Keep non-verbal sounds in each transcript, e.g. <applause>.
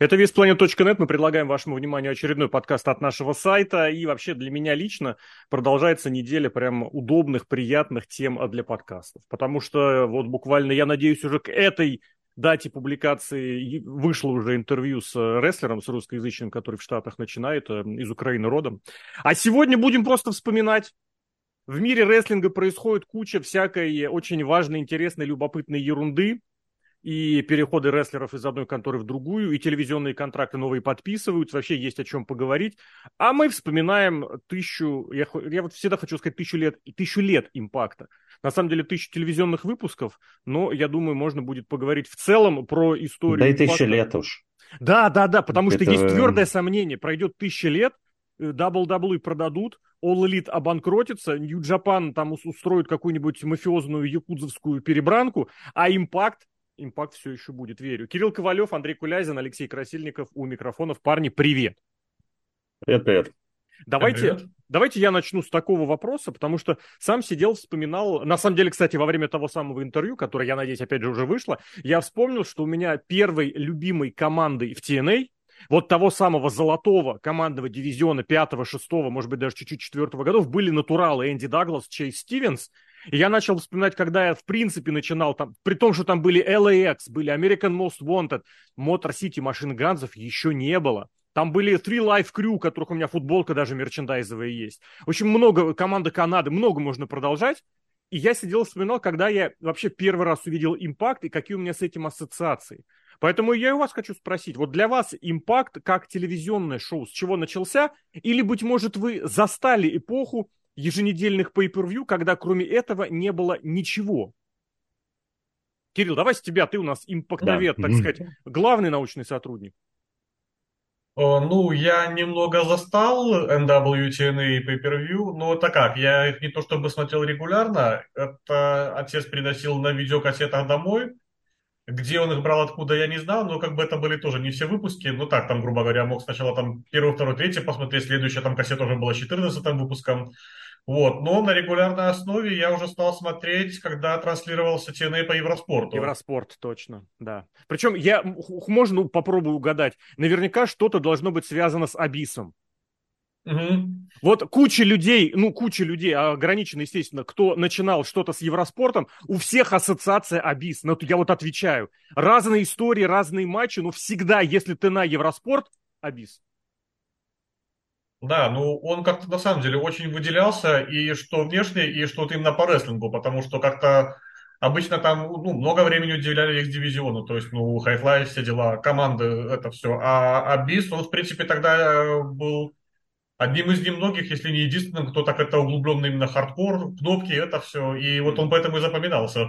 Это весьplanet.net. Мы предлагаем вашему вниманию очередной подкаст от нашего сайта. И вообще для меня лично продолжается неделя прям удобных, приятных тем для подкастов. Потому что вот буквально, я надеюсь, уже к этой дате публикации вышло уже интервью с рестлером, с русскоязычным, который в Штатах начинает, э, из Украины родом. А сегодня будем просто вспоминать в мире рестлинга происходит куча всякой очень важной, интересной, любопытной ерунды и переходы рестлеров из одной конторы в другую, и телевизионные контракты новые подписываются, вообще есть о чем поговорить. А мы вспоминаем тысячу, я, я вот всегда хочу сказать тысячу лет, тысячу лет импакта. На самом деле тысячу телевизионных выпусков, но я думаю, можно будет поговорить в целом про историю. Да и тысячу лет уж. Да, да, да, потому Это... что есть твердое сомнение, пройдет тысяча лет, WWE продадут, All Elite обанкротится, New Japan там устроит какую-нибудь мафиозную якудзовскую перебранку, а Impact импакт все еще будет, верю. Кирилл Ковалев, Андрей Кулязин, Алексей Красильников у микрофонов. Парни, привет. Привет, привет. Давайте, привет. давайте я начну с такого вопроса, потому что сам сидел, вспоминал. На самом деле, кстати, во время того самого интервью, которое, я надеюсь, опять же уже вышло, я вспомнил, что у меня первой любимой командой в TNA, вот того самого золотого командного дивизиона пятого, шестого, может быть, даже чуть-чуть четвертого годов были натуралы Энди Даглас, Чейз Стивенс, и я начал вспоминать, когда я, в принципе, начинал там, при том, что там были LAX, были American Most Wanted, Motor City, Машин Ганзов еще не было. Там были Three Life Crew, у которых у меня футболка даже мерчендайзовая есть. Общем, много, команда Канады, много можно продолжать. И я сидел и вспоминал, когда я вообще первый раз увидел импакт и какие у меня с этим ассоциации. Поэтому я у вас хочу спросить, вот для вас импакт как телевизионное шоу с чего начался? Или, быть может, вы застали эпоху, еженедельных pay-per-view, когда кроме этого не было ничего. Кирилл, давай с тебя, ты у нас импактовед, да. так сказать, главный научный сотрудник. Ну, я немного застал NWTN и Pay-Per-View, но это как, я их не то чтобы смотрел регулярно, это отец приносил на видеокассетах домой, где он их брал, откуда, я не знал, но как бы это были тоже не все выпуски, ну так, там, грубо говоря, мог сначала там первый, второй, третий посмотреть, следующая там кассета уже была 14 выпуском, вот, но на регулярной основе я уже стал смотреть, когда транслировался TNA по Евроспорту. Евроспорт, точно, да. Причем я, можно попробую угадать, наверняка что-то должно быть связано с Абисом. Угу. Вот куча людей, ну, куча людей, ограниченно, естественно, кто начинал что-то с Евроспортом, у всех ассоциация Абис. Ну, я вот отвечаю. Разные истории, разные матчи, но всегда, если ты на Евроспорт, Абис. Да, ну он как-то на самом деле очень выделялся, и что внешне, и что вот именно по рестлингу, потому что как-то обычно там ну, много времени уделяли их дивизиону, то есть, ну, high-fly, все дела, команды, это все. А, Абис, он, в принципе, тогда был одним из немногих, если не единственным, кто так это углубленно именно хардкор, кнопки, это все, и вот он поэтому и запоминался.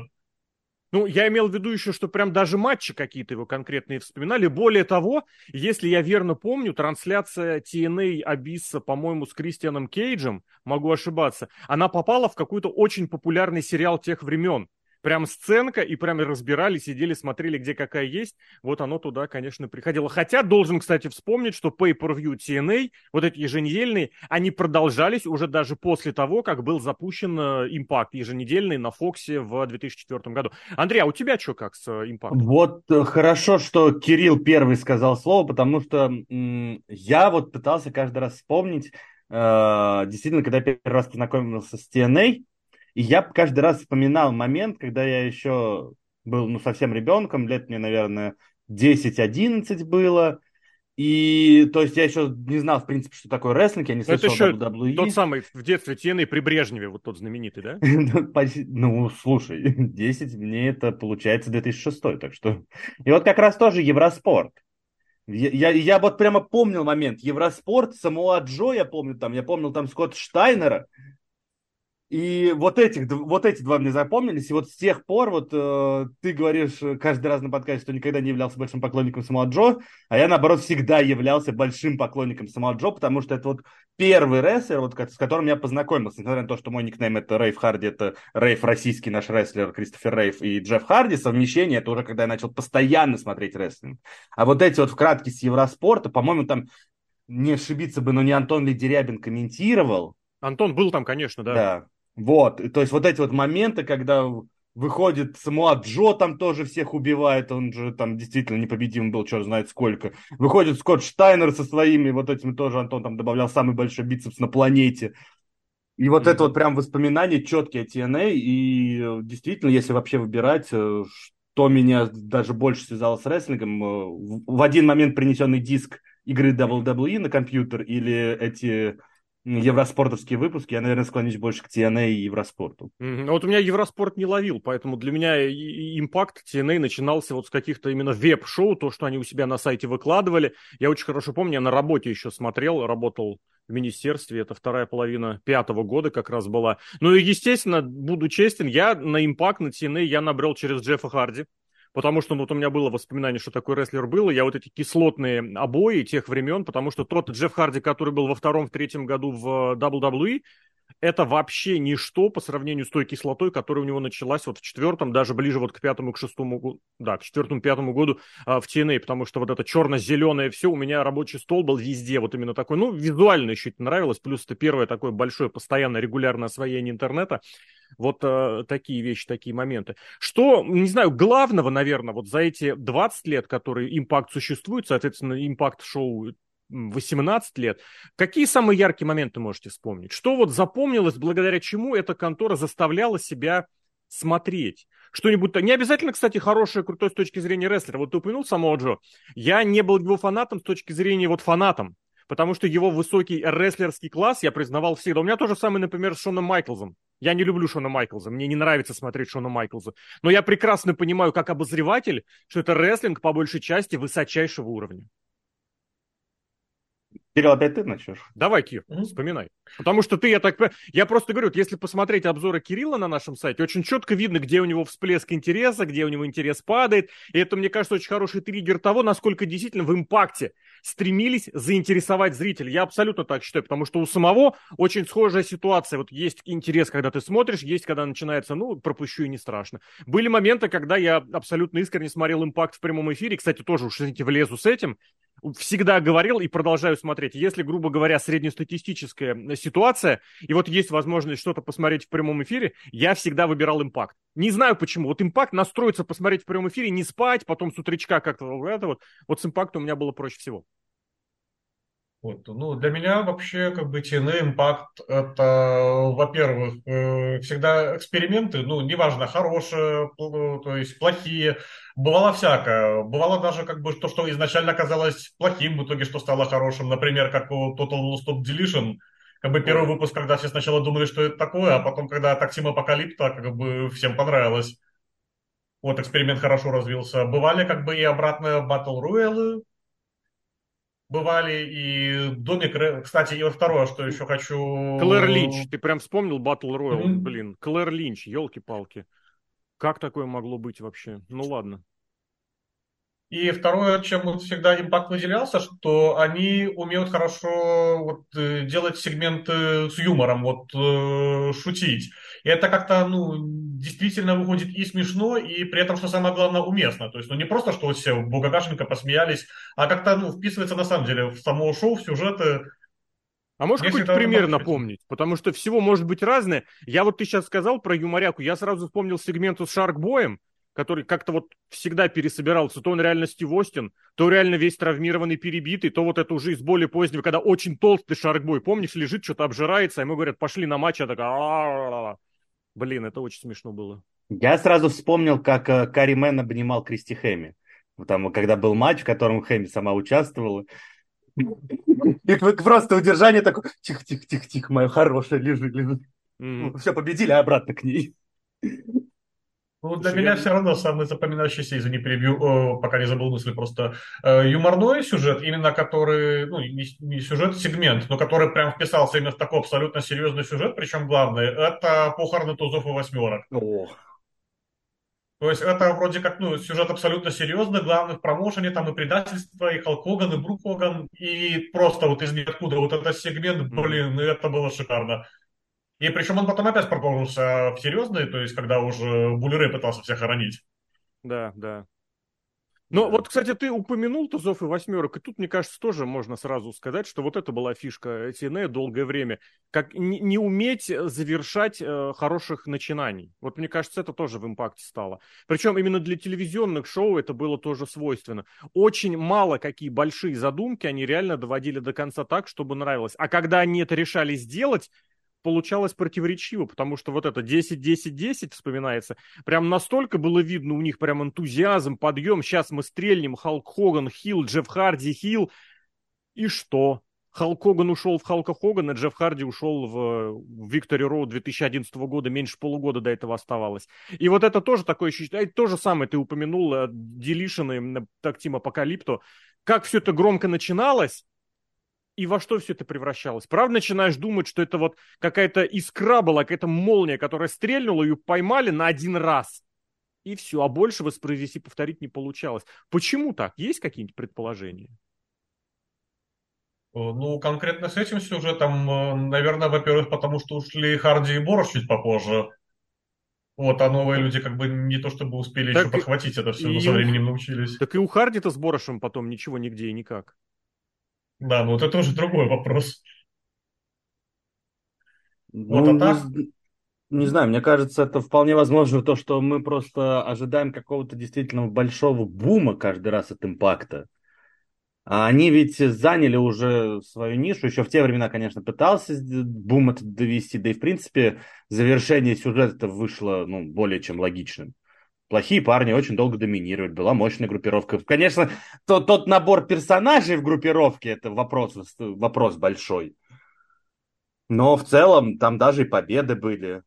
Ну, я имел в виду еще, что прям даже матчи какие-то его конкретные вспоминали. Более того, если я верно помню, трансляция TNA Абисса, по-моему, с Кристианом Кейджем, могу ошибаться, она попала в какой-то очень популярный сериал тех времен прям сценка, и прям разбирали, сидели, смотрели, где какая есть. Вот оно туда, конечно, приходило. Хотя должен, кстати, вспомнить, что Pay-Per-View TNA, вот эти еженедельные, они продолжались уже даже после того, как был запущен импакт еженедельный на Фоксе в 2004 году. Андрей, а у тебя что как с импактом? Вот э, хорошо, что Кирилл первый сказал слово, потому что м- я вот пытался каждый раз вспомнить, э- действительно, когда первый раз познакомился с TNA, и я каждый раз вспоминал момент, когда я еще был ну, совсем ребенком, лет мне, наверное, 10-11 было. И, то есть, я еще не знал, в принципе, что такое рестлинг, я не слышал Это еще WWE. тот самый в детстве Тены при Брежневе, вот тот знаменитый, да? <laughs> ну, слушай, <laughs> 10 мне это получается 2006, так что... И вот как раз тоже Евроспорт. Я, я, я вот прямо помнил момент. Евроспорт, Самуа Джо, я помню там, я помнил там Скотт Штайнера, и вот, этих, вот эти два мне запомнились. И вот с тех пор, вот э, ты говоришь каждый раз на подкасте, что никогда не являлся большим поклонником Самуа Джо, а я, наоборот, всегда являлся большим поклонником Самуа Джо, потому что это вот первый рестлер, вот, с которым я познакомился, несмотря на то, что мой никнейм это Рейв Харди, это Рейв российский наш рестлер Кристофер Рейв и Джефф Харди, совмещение, это уже когда я начал постоянно смотреть рестлинг. А вот эти вот вкратки с Евроспорта, по-моему, там не ошибиться бы, но не Антон ли Дерябин комментировал. Антон был там, конечно, да. Да. Вот, то есть вот эти вот моменты, когда Выходит Самуа Джо там тоже всех убивает, он же там действительно непобедим был, черт знает сколько. Выходит Скотт Штайнер со своими вот этими тоже, Антон там добавлял самый большой бицепс на планете. И вот mm-hmm. это вот прям воспоминания четкие TNA, и э, действительно, если вообще выбирать, э, что меня даже больше связало с рестлингом, э, в один момент принесенный диск игры WWE на компьютер или эти евроспортовские выпуски, я, наверное, склонюсь больше к TNA и Евроспорту. Mm-hmm. Вот у меня Евроспорт не ловил, поэтому для меня импакт TNA начинался вот с каких-то именно веб-шоу, то, что они у себя на сайте выкладывали. Я очень хорошо помню, я на работе еще смотрел, работал в министерстве, это вторая половина пятого года как раз была. Ну и, естественно, буду честен, я на импакт, на TNA я набрел через Джеффа Харди потому что ну, вот у меня было воспоминание, что такой рестлер был, и я вот эти кислотные обои тех времен, потому что тот Джефф Харди, который был во втором, в третьем году в WWE, это вообще ничто по сравнению с той кислотой, которая у него началась вот в четвертом, даже ближе вот к пятому, к шестому, да, к четвертому, пятому году а, в TNA, потому что вот это черно-зеленое все, у меня рабочий стол был везде вот именно такой, ну, визуально еще это нравилось, плюс это первое такое большое, постоянное, регулярное освоение интернета, вот э, такие вещи, такие моменты. Что, не знаю, главного, наверное, вот за эти 20 лет, которые импакт существует, соответственно, импакт-шоу 18 лет. Какие самые яркие моменты можете вспомнить? Что вот запомнилось, благодаря чему эта контора заставляла себя смотреть? Что-нибудь... Не обязательно, кстати, хорошее, крутое с точки зрения рестлера. Вот ты упомянул самого Джо. Я не был его фанатом с точки зрения вот фанатом. Потому что его высокий рестлерский класс я признавал всегда. У меня тоже самое, например, с Шоном Майклзом. Я не люблю Шона Майклза, мне не нравится смотреть Шона Майклза. Но я прекрасно понимаю, как обозреватель, что это рестлинг по большей части высочайшего уровня. Кирилл, опять ты начнешь? Давай, Кир, mm-hmm. вспоминай. Потому что ты, я так я просто говорю, вот если посмотреть обзоры Кирилла на нашем сайте, очень четко видно, где у него всплеск интереса, где у него интерес падает. И это, мне кажется, очень хороший триггер того, насколько действительно в импакте стремились заинтересовать зрителей. Я абсолютно так считаю, потому что у самого очень схожая ситуация. Вот есть интерес, когда ты смотришь, есть, когда начинается, ну, пропущу и не страшно. Были моменты, когда я абсолютно искренне смотрел импакт в прямом эфире. Кстати, тоже уж, извините, влезу с этим всегда говорил и продолжаю смотреть. Если, грубо говоря, среднестатистическая э, ситуация, и вот есть возможность что-то посмотреть в прямом эфире, я всегда выбирал импакт. Не знаю почему. Вот импакт настроиться посмотреть в прямом эфире, не спать, потом с утречка как-то вот это вот. Вот с импактом у меня было проще всего. Вот. Ну, для меня вообще как бы TNA Impact это, во-первых, э, всегда эксперименты, ну, неважно, хорошие, то есть плохие, бывало всякое. Бывало даже как бы то, что изначально казалось плохим, в итоге что стало хорошим. Например, как у Total Non-Stop Deletion, как бы первый выпуск, когда все сначала думали, что это такое, а потом, когда Таксим Апокалипта, как бы всем понравилось. Вот эксперимент хорошо развился. Бывали как бы и обратно Battle Royale, бывали и Домик... Кстати, и второе, что еще хочу... Клэр Линч. Ты прям вспомнил Battle Royale, mm-hmm. блин. Клэр Линч, елки-палки. Как такое могло быть вообще? Ну ладно. И второе, чем вот всегда импакт выделялся, что они умеют хорошо вот, э, делать сегменты с юмором, вот э, шутить. И это как-то, ну, действительно выходит и смешно, и при этом, что самое главное, уместно. То есть, ну, не просто, что вот все Бугагашенко посмеялись, а как-то, ну, вписывается на самом деле в само шоу, в сюжеты. А можешь какой-то пример напомнить? Потому что всего может быть разное. Я вот ты сейчас сказал про юморяку, я сразу вспомнил сегмент с Шаркбоем, который как-то вот всегда пересобирался. То он реально Стив Остин, то реально весь травмированный, перебитый, то вот это уже из более позднего, когда очень толстый шаркбой, помнишь, лежит, что-то обжирается, а ему говорят, пошли на матч, я такая... Блин, это очень смешно было. Я сразу вспомнил, как э, Карри Мэн обнимал Кристи Хэми. Там, когда был матч, в котором Хэми сама участвовала. И просто удержание такое, тихо-тихо-тихо-тихо, моя хорошая, лежи, лежи. Все, победили, а обратно к ней. Ну, для меня все равно самый запоминающийся, извини, перебью, о, пока не забыл мысли, просто э, юморной сюжет, именно который, ну, не, не сюжет, сегмент, но который прям вписался именно в такой абсолютно серьезный сюжет, причем главный, это похороны тузов и восьмерок. О. То есть это вроде как, ну, сюжет абсолютно серьезный, главный в промоушене, там и предательство, и Халк Хоган, и Брук Хоган, и просто вот из ниоткуда вот этот сегмент, блин, это было шикарно. И причем он потом опять продолжился в серьезные, то есть когда уже Буллерей пытался всех хоронить. Да, да. Но да. вот, кстати, ты упомянул тузов и восьмерок, и тут, мне кажется, тоже можно сразу сказать, что вот это была фишка TNA долгое время, как не, не уметь завершать э, хороших начинаний. Вот мне кажется, это тоже в импакте стало. Причем именно для телевизионных шоу это было тоже свойственно. Очень мало какие большие задумки они реально доводили до конца так, чтобы нравилось. А когда они это решали сделать, получалось противоречиво, потому что вот это 10-10-10 вспоминается. Прям настолько было видно у них прям энтузиазм, подъем. Сейчас мы стрельнем. Халк Хоган, Хилл, Джефф Харди, Хилл. И что? Халк Хоган ушел в Халка Хогана, Джефф Харди ушел в Виктори Роуд 2011 года, меньше полугода до этого оставалось. И вот это тоже такое ощущение, то же самое ты упомянул, Делишины, так Тим Апокалипто, как все это громко начиналось, и во что все это превращалось? Правда, начинаешь думать, что это вот какая-то искра была, какая-то молния, которая стрельнула, ее поймали на один раз. И все, а больше воспроизвести, повторить не получалось. Почему так? Есть какие-нибудь предположения? Э, ну, конкретно с этим сюжетом, э, наверное, во-первых, потому что ушли Харди и Борош чуть попозже. Вот, а новые люди как бы не то чтобы успели так еще подхватить это все, но со временем научились. Так и у Харди-то с Борошем потом ничего нигде и никак. Да, ну это уже другой вопрос. Ну, вот, а так... не, не знаю, мне кажется, это вполне возможно то, что мы просто ожидаем какого-то действительно большого бума каждый раз от импакта. А они ведь заняли уже свою нишу, еще в те времена, конечно, пытался бум это довести, да и в принципе завершение сюжета вышло ну, более чем логичным плохие парни очень долго доминировали, была мощная группировка. Конечно, тот, тот набор персонажей в группировке, это вопрос, вопрос большой. Но в целом там даже и победы были.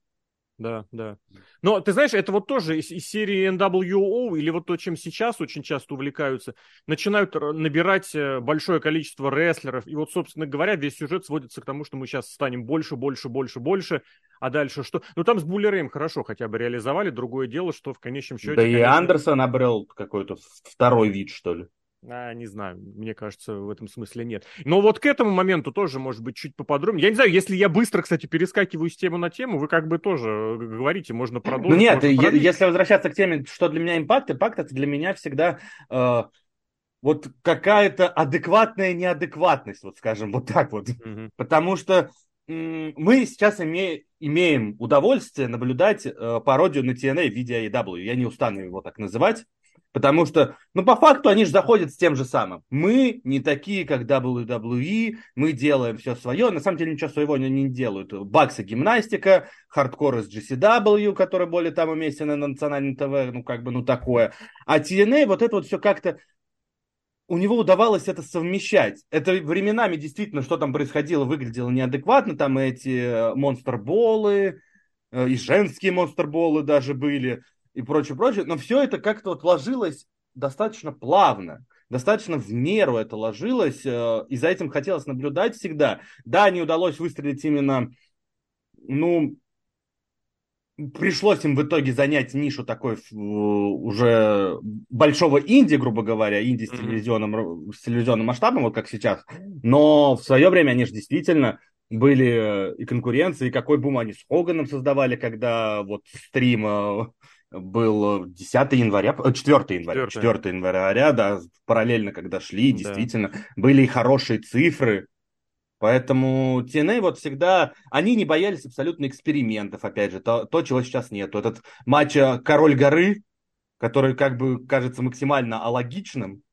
Да, да. Но ты знаешь, это вот тоже из, из серии NWO, или вот то, чем сейчас очень часто увлекаются, начинают набирать э, большое количество рестлеров, и вот, собственно говоря, весь сюжет сводится к тому, что мы сейчас станем больше, больше, больше, больше, а дальше что? Ну, там с Буллереем хорошо хотя бы реализовали, другое дело, что в конечном счете... Да конечно... и Андерсон обрел какой-то второй вид, что ли. А, не знаю, мне кажется, в этом смысле нет. Но вот к этому моменту тоже, может быть, чуть поподробнее. Я не знаю, если я быстро, кстати, перескакиваю с темы на тему, вы как бы тоже э, говорите, можно продолжить. Ну нет, я, если возвращаться к теме, что для меня импакт, импакт это для меня всегда э, вот какая-то адекватная неадекватность, вот скажем, вот так вот. Угу. Потому что мы сейчас име, имеем удовольствие наблюдать э, пародию на TNA в виде AEW. Я не устану его так называть. Потому что, ну, по факту они же заходят с тем же самым. Мы не такие, как WWE, мы делаем все свое. На самом деле ничего своего они не делают. Баксы гимнастика, хардкор из GCW, который более там уместен на национальном ТВ, ну, как бы, ну, такое. А TNA, вот это вот все как-то у него удавалось это совмещать. Это временами действительно, что там происходило, выглядело неадекватно. Там эти монстр-болы, э, и женские монстр-болы даже были и прочее, прочее. Но все это как-то вот ложилось достаточно плавно, достаточно в меру это ложилось, э, и за этим хотелось наблюдать всегда. Да, не удалось выстрелить именно, ну, пришлось им в итоге занять нишу такой уже большого инди, грубо говоря, инди с телевизионным, с телевизионным масштабом, вот как сейчас. Но в свое время они же действительно были э, и конкуренции, и какой бум они с Хоганом создавали, когда вот стрим э, был 10 января, 4 января, 4, 4 января, да, параллельно, когда шли, да. действительно, были и хорошие цифры, Поэтому TNA вот всегда, они не боялись абсолютно экспериментов, опять же, то, то чего сейчас нету. Этот матч э, Король горы, который как бы кажется максимально алогичным,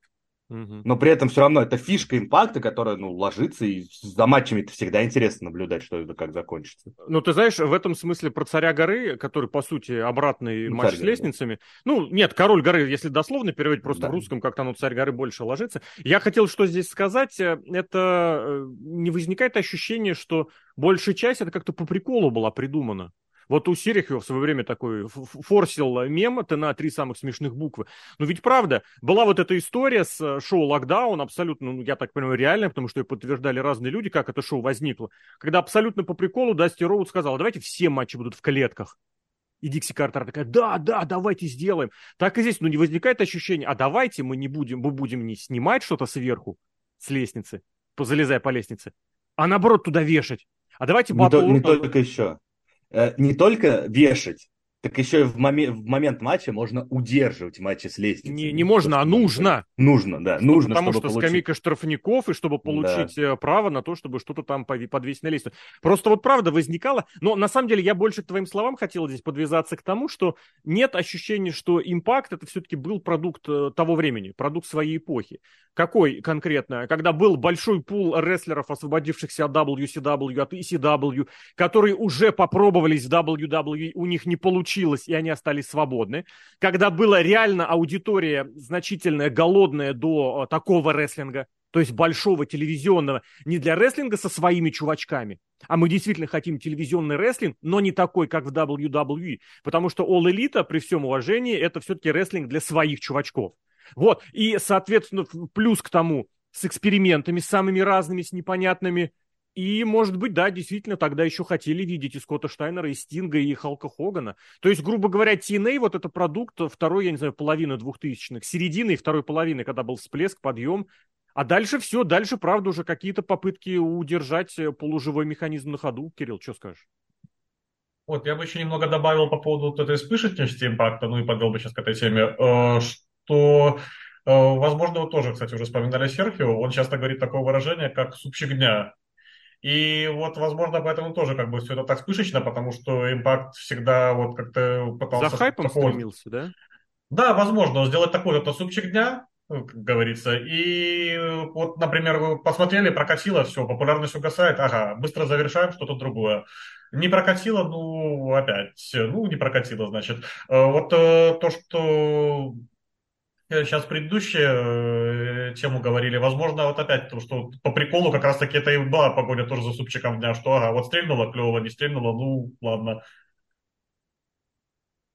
но при этом все равно это фишка импакта, которая ну, ложится, и за матчами это всегда интересно наблюдать, что это как закончится. Ну, ты знаешь, в этом смысле про царя горы, который, по сути, обратный ну, матч с лестницами. Да. Ну, нет, король горы, если дословно переводить, просто да. в русском как-то оно царь горы больше ложится. Я хотел что здесь сказать, э, это э, не возникает ощущение, что большая часть это как-то по приколу была придумана. Вот у Серихова в свое время такой форсил мем, это на три самых смешных буквы. Но ведь правда, была вот эта история с э, шоу «Локдаун», абсолютно, ну, я так понимаю, реально, потому что ее подтверждали разные люди, как это шоу возникло. Когда абсолютно по приколу Дасти Роуд сказал, давайте все матчи будут в клетках. И Дикси Картер такая, да, да, давайте сделаем. Так и здесь, ну, не возникает ощущение, а давайте мы не будем, мы будем не снимать что-то сверху, с лестницы, залезая по лестнице, а наоборот туда вешать. А давайте батл... Не, то, не только еще. Э, не только вешать, Так еще и в, моме- в момент матча можно удерживать матчи с лестницей. Не, не можно, а нужно. Нужно, да, нужно, Потому чтобы что получить. скамейка штрафников, и чтобы получить э, право на то, чтобы что-то там подвесить на лестницу. Просто вот правда возникало, но на самом деле я больше к твоим словам хотел здесь подвязаться к тому, что нет ощущения, что импакт это все-таки был продукт э, того времени, продукт своей эпохи. Какой конкретно? Когда был большой пул рестлеров, освободившихся от WCW, от ECW, которые уже попробовались в WWE, у них не получилось, и они остались свободны. Когда была реально аудитория значительная, голодная до э, такого рестлинга, то есть большого телевизионного, не для рестлинга со своими чувачками, а мы действительно хотим телевизионный рестлинг, но не такой, как в WWE, потому что All Elite, при всем уважении, это все-таки рестлинг для своих чувачков. Вот, и, соответственно, плюс к тому, с экспериментами, самыми разными, с непонятными, и, может быть, да, действительно, тогда еще хотели видеть и Скотта Штайнера, и Стинга, и Халка Хогана. То есть, грубо говоря, TNA вот это продукт второй, я не знаю, половины двухтысячных, середины и второй половины, когда был всплеск, подъем. А дальше все, дальше, правда, уже какие-то попытки удержать э, полуживой механизм на ходу. Кирилл, что скажешь? Вот, я бы еще немного добавил по поводу вот этой вспышечности импакта, ну и подвел бы сейчас к этой теме, э, что, э, возможно, вы тоже, кстати, уже вспоминали Серхио, он часто говорит такое выражение, как «супчик дня». И вот, возможно, поэтому тоже как бы все это так вспышечно, потому что импакт всегда вот как-то пытался... За хайпом такого- стремился, да? Да, возможно, сделать такой вот супчик дня, ну, как говорится. И вот, например, вы посмотрели, прокатило, все, популярность угасает, ага, быстро завершаем что-то другое. Не прокатило, ну, опять, ну, не прокатило, значит. Э, Вот э, то, что сейчас предыдущие э, тему говорили, возможно, вот опять, то, что по приколу как раз-таки это и была погоня тоже за супчиком дня, что, ага, вот стрельнуло клево, не стрельнуло, ну, ладно.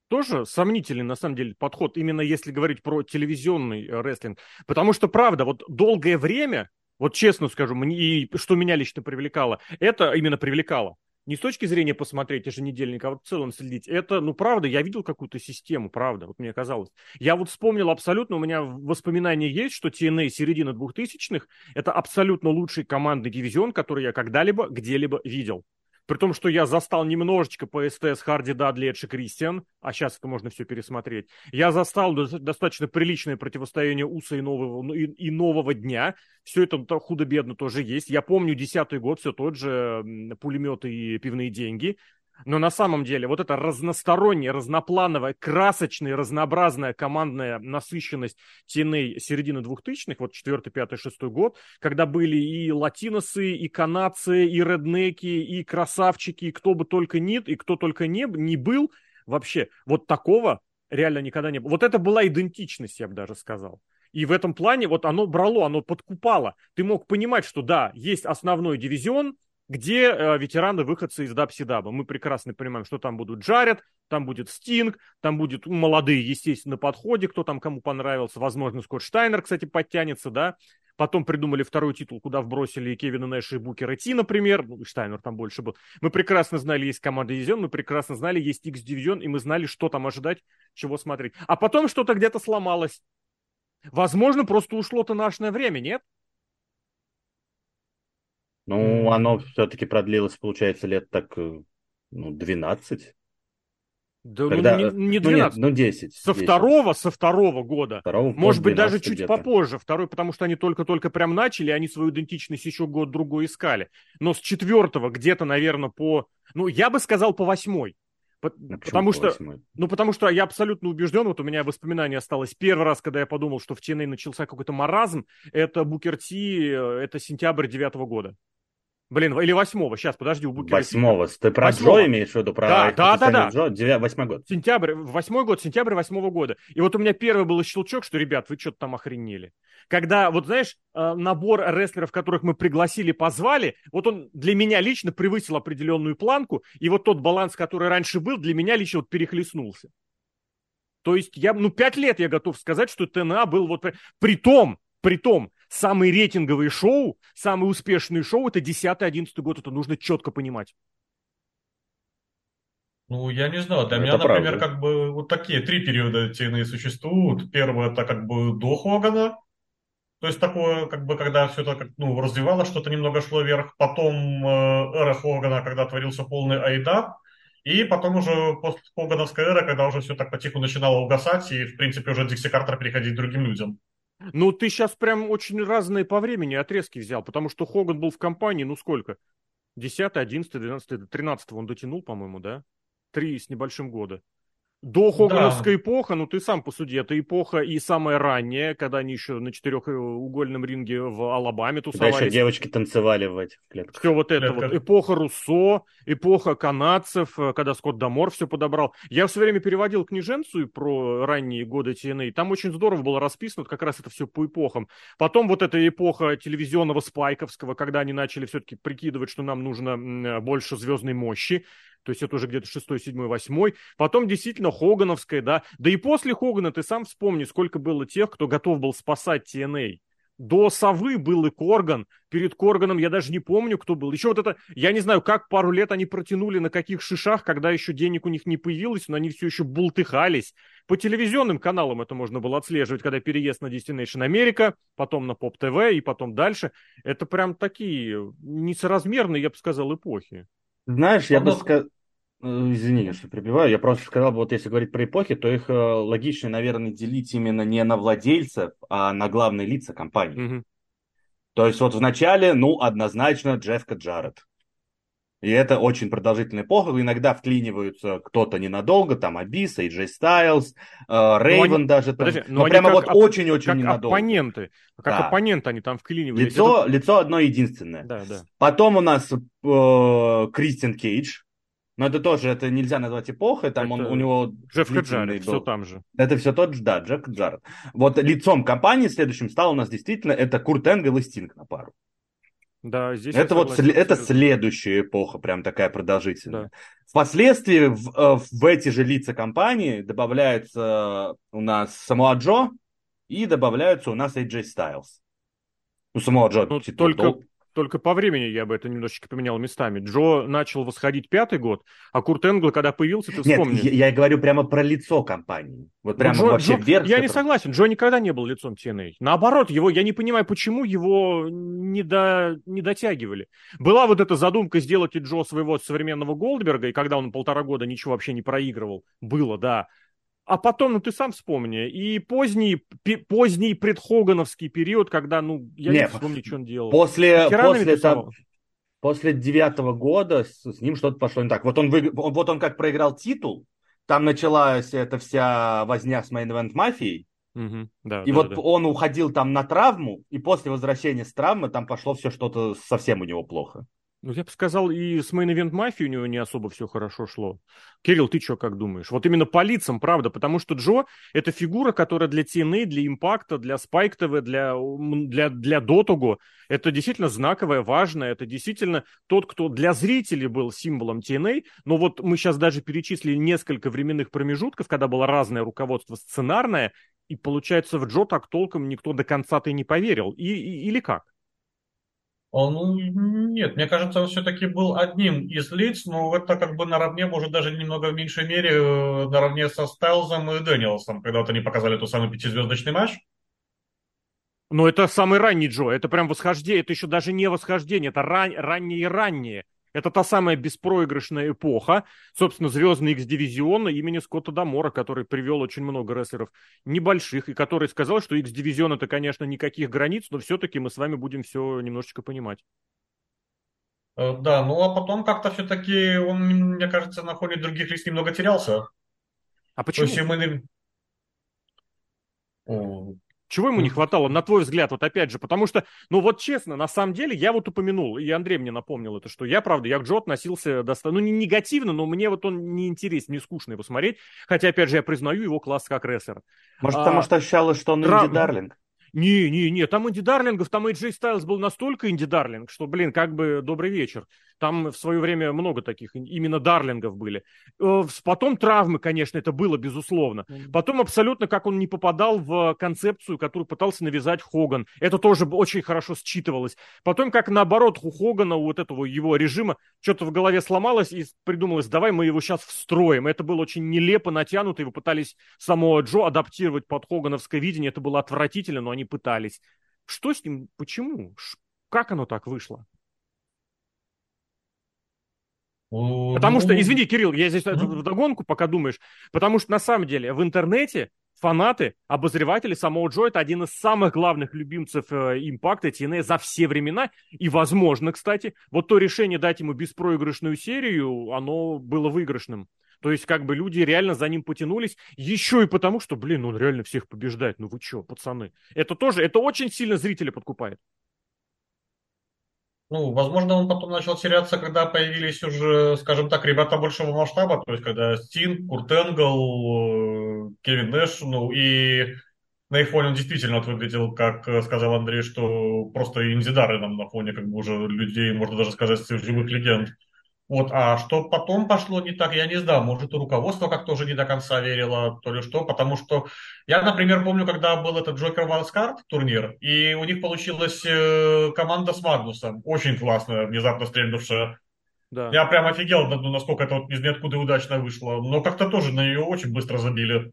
тоже сомнительный, на самом деле, подход, именно если говорить про телевизионный э, рестлинг. Потому что, правда, вот долгое время, вот честно скажу, мне, и что меня лично привлекало, это именно привлекало. Не с точки зрения посмотреть еженедельник, а вот в целом следить. Это, ну, правда, я видел какую-то систему, правда, вот мне казалось. Я вот вспомнил абсолютно, у меня воспоминания есть, что TNA середины двухтысячных это абсолютно лучший командный дивизион, который я когда-либо где-либо видел. При том, что я застал немножечко по СТС Харди Дадли Эдж и Кристиан, а сейчас это можно все пересмотреть. Я застал до- достаточно приличное противостояние Уса и нового, ну, и, и нового дня. Все это то худо-бедно тоже есть. Я помню десятый год, все тот же пулеметы и пивные деньги. Но на самом деле вот эта разносторонняя, разноплановая, красочная, разнообразная командная насыщенность TNA середины двухтысячных, вот четвертый, пятый, шестой год, когда были и латиносы, и канадцы, и реднеки, и красавчики, и кто бы только ни, и кто только не, не был, вообще, вот такого реально никогда не было. Вот это была идентичность, я бы даже сказал. И в этом плане вот оно брало, оно подкупало. Ты мог понимать, что да, есть основной дивизион, где э, ветераны выходцы из Дабсидаба. Мы прекрасно понимаем, что там будут Джаред, там будет Стинг, там будет молодые, естественно, на подходе, кто там кому понравился. Возможно, Скотт Штайнер, кстати, подтянется, да. Потом придумали второй титул, куда вбросили Кевина Нэша и Букера Ти, например. Ну, Штайнер там больше был. Мы прекрасно знали, есть команда дивизион, мы прекрасно знали, есть X-дивизион, и мы знали, что там ожидать, чего смотреть. А потом что-то где-то сломалось. Возможно, просто ушло-то наше время, нет? Ну, оно все-таки продлилось, получается, лет так, э, ну, 12. Да Когда, ну, не, не ну, нет, 12. ну, 10. Со 10. второго, со второго года. Второго, Может быть, даже 12 чуть попозже. Второй, потому что они только-только прям начали, они свою идентичность еще год-другой искали. Но с четвертого где-то, наверное, по... Ну, я бы сказал, по восьмой. Ну, почему Потому по что, ну, потому что я абсолютно убежден, вот у меня воспоминание осталось. Первый раз, когда я подумал, что в TNA начался какой-то маразм, это Букер Ти, э, это сентябрь девятого года. Блин, или восьмого, сейчас, подожди, у Букера. Восьмого. Ты про Восьмого. Джо имеешь в виду? Про Да, да, да, противостояние Джо? Девя- Восьмой год. Сентябрь, восьмой год, сентябрь восьмого года. И вот у меня первый был щелчок, что, ребят, вы что-то там охренели. Когда, вот знаешь, э, набор рестлеров, которых мы пригласили, позвали, вот он для меня лично превысил определенную планку, и вот тот баланс, который раньше был, для меня лично вот перехлестнулся. То есть я, ну, пять лет я готов сказать, что ТНА был вот... При том, при том, самые рейтинговые шоу, самые успешные шоу, это 10-11 год, это нужно четко понимать. Ну, я не знаю. Для Это меня, например, правда. как бы вот такие три периода TNA существуют. Первый это как бы до Хогана. То есть такое, как бы, когда все это как, ну, развивалось, что-то немного шло вверх. Потом э, эра Хогана, когда творился полный айдап. И потом уже после Хогановской эры, когда уже все так потиху начинало угасать, и, в принципе, уже Дикси Картер переходить к другим людям. Ну, ты сейчас прям очень разные по времени отрезки взял, потому что Хоган был в компании, ну сколько? 10, 11, 12, 13 он дотянул, по-моему, да? Три с небольшим года. До Хогановской да. эпоха, ну ты сам посуди, это эпоха и самая ранняя, когда они еще на четырехугольном ринге в Алабаме тусовались. Когда еще девочки танцевали в этих клетках. Все вот это вот. Эпоха Руссо, эпоха канадцев, э, когда Скотт Дамор все подобрал. Я все время переводил книженцию про ранние годы TNA, там очень здорово было расписано как раз это все по эпохам. Потом вот эта эпоха телевизионного спайковского, когда они начали все-таки прикидывать, что нам нужно больше звездной мощи то есть это уже где-то шестой, седьмой, восьмой. Потом действительно Хогановская, да. Да и после Хогана ты сам вспомни, сколько было тех, кто готов был спасать TNA. До Совы был и Корган. Перед Корганом я даже не помню, кто был. Еще вот это, я не знаю, как пару лет они протянули на каких шишах, когда еще денег у них не появилось, но они все еще бултыхались. По телевизионным каналам это можно было отслеживать, когда переезд на Destination America, потом на Pop TV и потом дальше. Это прям такие несоразмерные, я бы сказал, эпохи. Знаешь, я бы сказал... Э, извини, что прибиваю. Я просто сказал, вот если говорить про эпохи, то их э, логичнее, наверное, делить именно не на владельцев, а на главные лица компании. Угу. То есть вот в начале, ну, однозначно Джеффка Джаред. И это очень продолжительная эпоха. Иногда вклиниваются кто-то ненадолго, там Абис, Джей Стайлз, Рейвен даже. Там. Подожди, но, но прямо вот очень-очень ненадолго. оппоненты. Как да. оппоненты они там вклинивались. Лицо, это... лицо одно единственное. Да, да. Потом у нас э, Кристиан Кейдж. Но это тоже, это нельзя назвать эпохой, там это он, у него... Джефф Хаджаред, все там же. Это все тот же, да, Джефф Хаджаред. Вот лицом компании следующим стал у нас действительно это Курт Энгел и Стинг на пару. Да, здесь это вот сл- это следующая эпоха, прям такая продолжительная. Да. Впоследствии в, э, в эти же лица компании добавляется у нас Самуа Джо и добавляются у нас AJ Styles. Ну, Самуа Джо. Ну, типа, только, дол... Только по времени я бы это немножечко поменял местами. Джо начал восходить пятый год, а Курт Энгл, когда появился, ты вспомни. Нет, я, я говорю прямо про лицо компании. Вот ну, прямо Джо, вообще Джо, вверх. Я который... не согласен, Джо никогда не был лицом TNA. Наоборот, его, я не понимаю, почему его не, до, не дотягивали. Была вот эта задумка сделать и Джо своего современного Голдберга, и когда он полтора года ничего вообще не проигрывал. Было, да. А потом, ну ты сам вспомни, и поздний, поздний предхогановский период, когда, ну, я Нет, не вспомню, что он делал. После, после, там, после девятого года с, с ним что-то пошло не так. Вот он, вы, вот он как проиграл титул, там началась эта вся возня с Main Event Мафией, Угу, да, и да, вот да. он уходил там на травму, и после возвращения с травмы там пошло все что-то совсем у него плохо. Ну, я бы сказал, и с Main Event Mafia у него не особо все хорошо шло. Кирилл, ты что, как думаешь? Вот именно по лицам, правда, потому что Джо – это фигура, которая для TNA, для Импакта, для Spike TV, для, для, для Дотугу, это действительно знаковое, важное, это действительно тот, кто для зрителей был символом TNA, но вот мы сейчас даже перечислили несколько временных промежутков, когда было разное руководство сценарное, и получается, в Джо так толком никто до конца-то и не поверил. И, и, или как? Он, нет, мне кажется, он все-таки был одним из лиц, но это как бы наравне, может, даже немного в меньшей мере, э, наравне со Стайлзом и Дэниелсом, когда вот они показали тот самый пятизвездочный матч. Ну, это самый ранний Джо, это прям восхождение, это еще даже не восхождение, это ран, раннее-раннее. Это та самая беспроигрышная эпоха, собственно, звездный X-дивизион имени Скотта Дамора, который привел очень много рестлеров небольших, и который сказал, что X-дивизион это, конечно, никаких границ, но все-таки мы с вами будем все немножечко понимать. Э, да, ну а потом как-то все-таки он, мне кажется, на фоне других лиц немного терялся. А почему? То есть мы... Чего ему не хватало, на твой взгляд, вот опять же, потому что, ну вот честно, на самом деле, я вот упомянул, и Андрей мне напомнил это, что я, правда, я к Джо относился достаточно, ну не негативно, но мне вот он не интересен, не скучно его смотреть, хотя, опять же, я признаю его класс как рестлера. Может, а, потому что ощущалось, что он Тра... инди-дарлинг? Не, не, не, там Инди Дарлингов, там Эйджей Стайлз был настолько Инди Дарлинг, что, блин, как бы добрый вечер. Там в свое время много таких именно Дарлингов были. Э, потом травмы, конечно, это было, безусловно. Потом абсолютно, как он не попадал в концепцию, которую пытался навязать Хоган. Это тоже очень хорошо считывалось. Потом, как наоборот, у Хогана, у вот этого его режима, что-то в голове сломалось и придумалось, давай мы его сейчас встроим. Это было очень нелепо натянуто, его пытались самого Джо адаптировать под Хогановское видение. Это было отвратительно, но они пытались. Что с ним? Почему? Как оно так вышло? Потому что, ну, извини, Кирилл, я здесь mm-hmm. догонку пока думаешь, потому что на самом деле в интернете фанаты, обозреватели самого Джо это один из самых главных любимцев э, импакта TNA за все времена. И, возможно, кстати, вот то решение дать ему беспроигрышную серию, оно было выигрышным. То есть, как бы люди реально за ним потянулись, еще и потому, что, блин, он реально всех побеждает. Ну вы что, пацаны? Это тоже, это очень сильно зрителя подкупает. Ну, возможно, он потом начал теряться, когда появились уже, скажем так, ребята большого масштаба, то есть когда Стин, Курт Энгл, э, Кевин Нэш, ну и на их фоне он действительно выглядел, как сказал Андрей, что просто инди нам на фоне как бы уже людей, можно даже сказать, живых легенд. Вот, а что потом пошло не так, я не знаю. Может, и руководство как-то уже не до конца верило, то ли что. Потому что я, например, помню, когда был этот Джокер Вайлдскарт турнир, и у них получилась э, команда с Магнусом. Очень классная, внезапно стрельнувшая. Да. Я прям офигел, насколько это вот из ниоткуда удачно вышло. Но как-то тоже на нее очень быстро забили.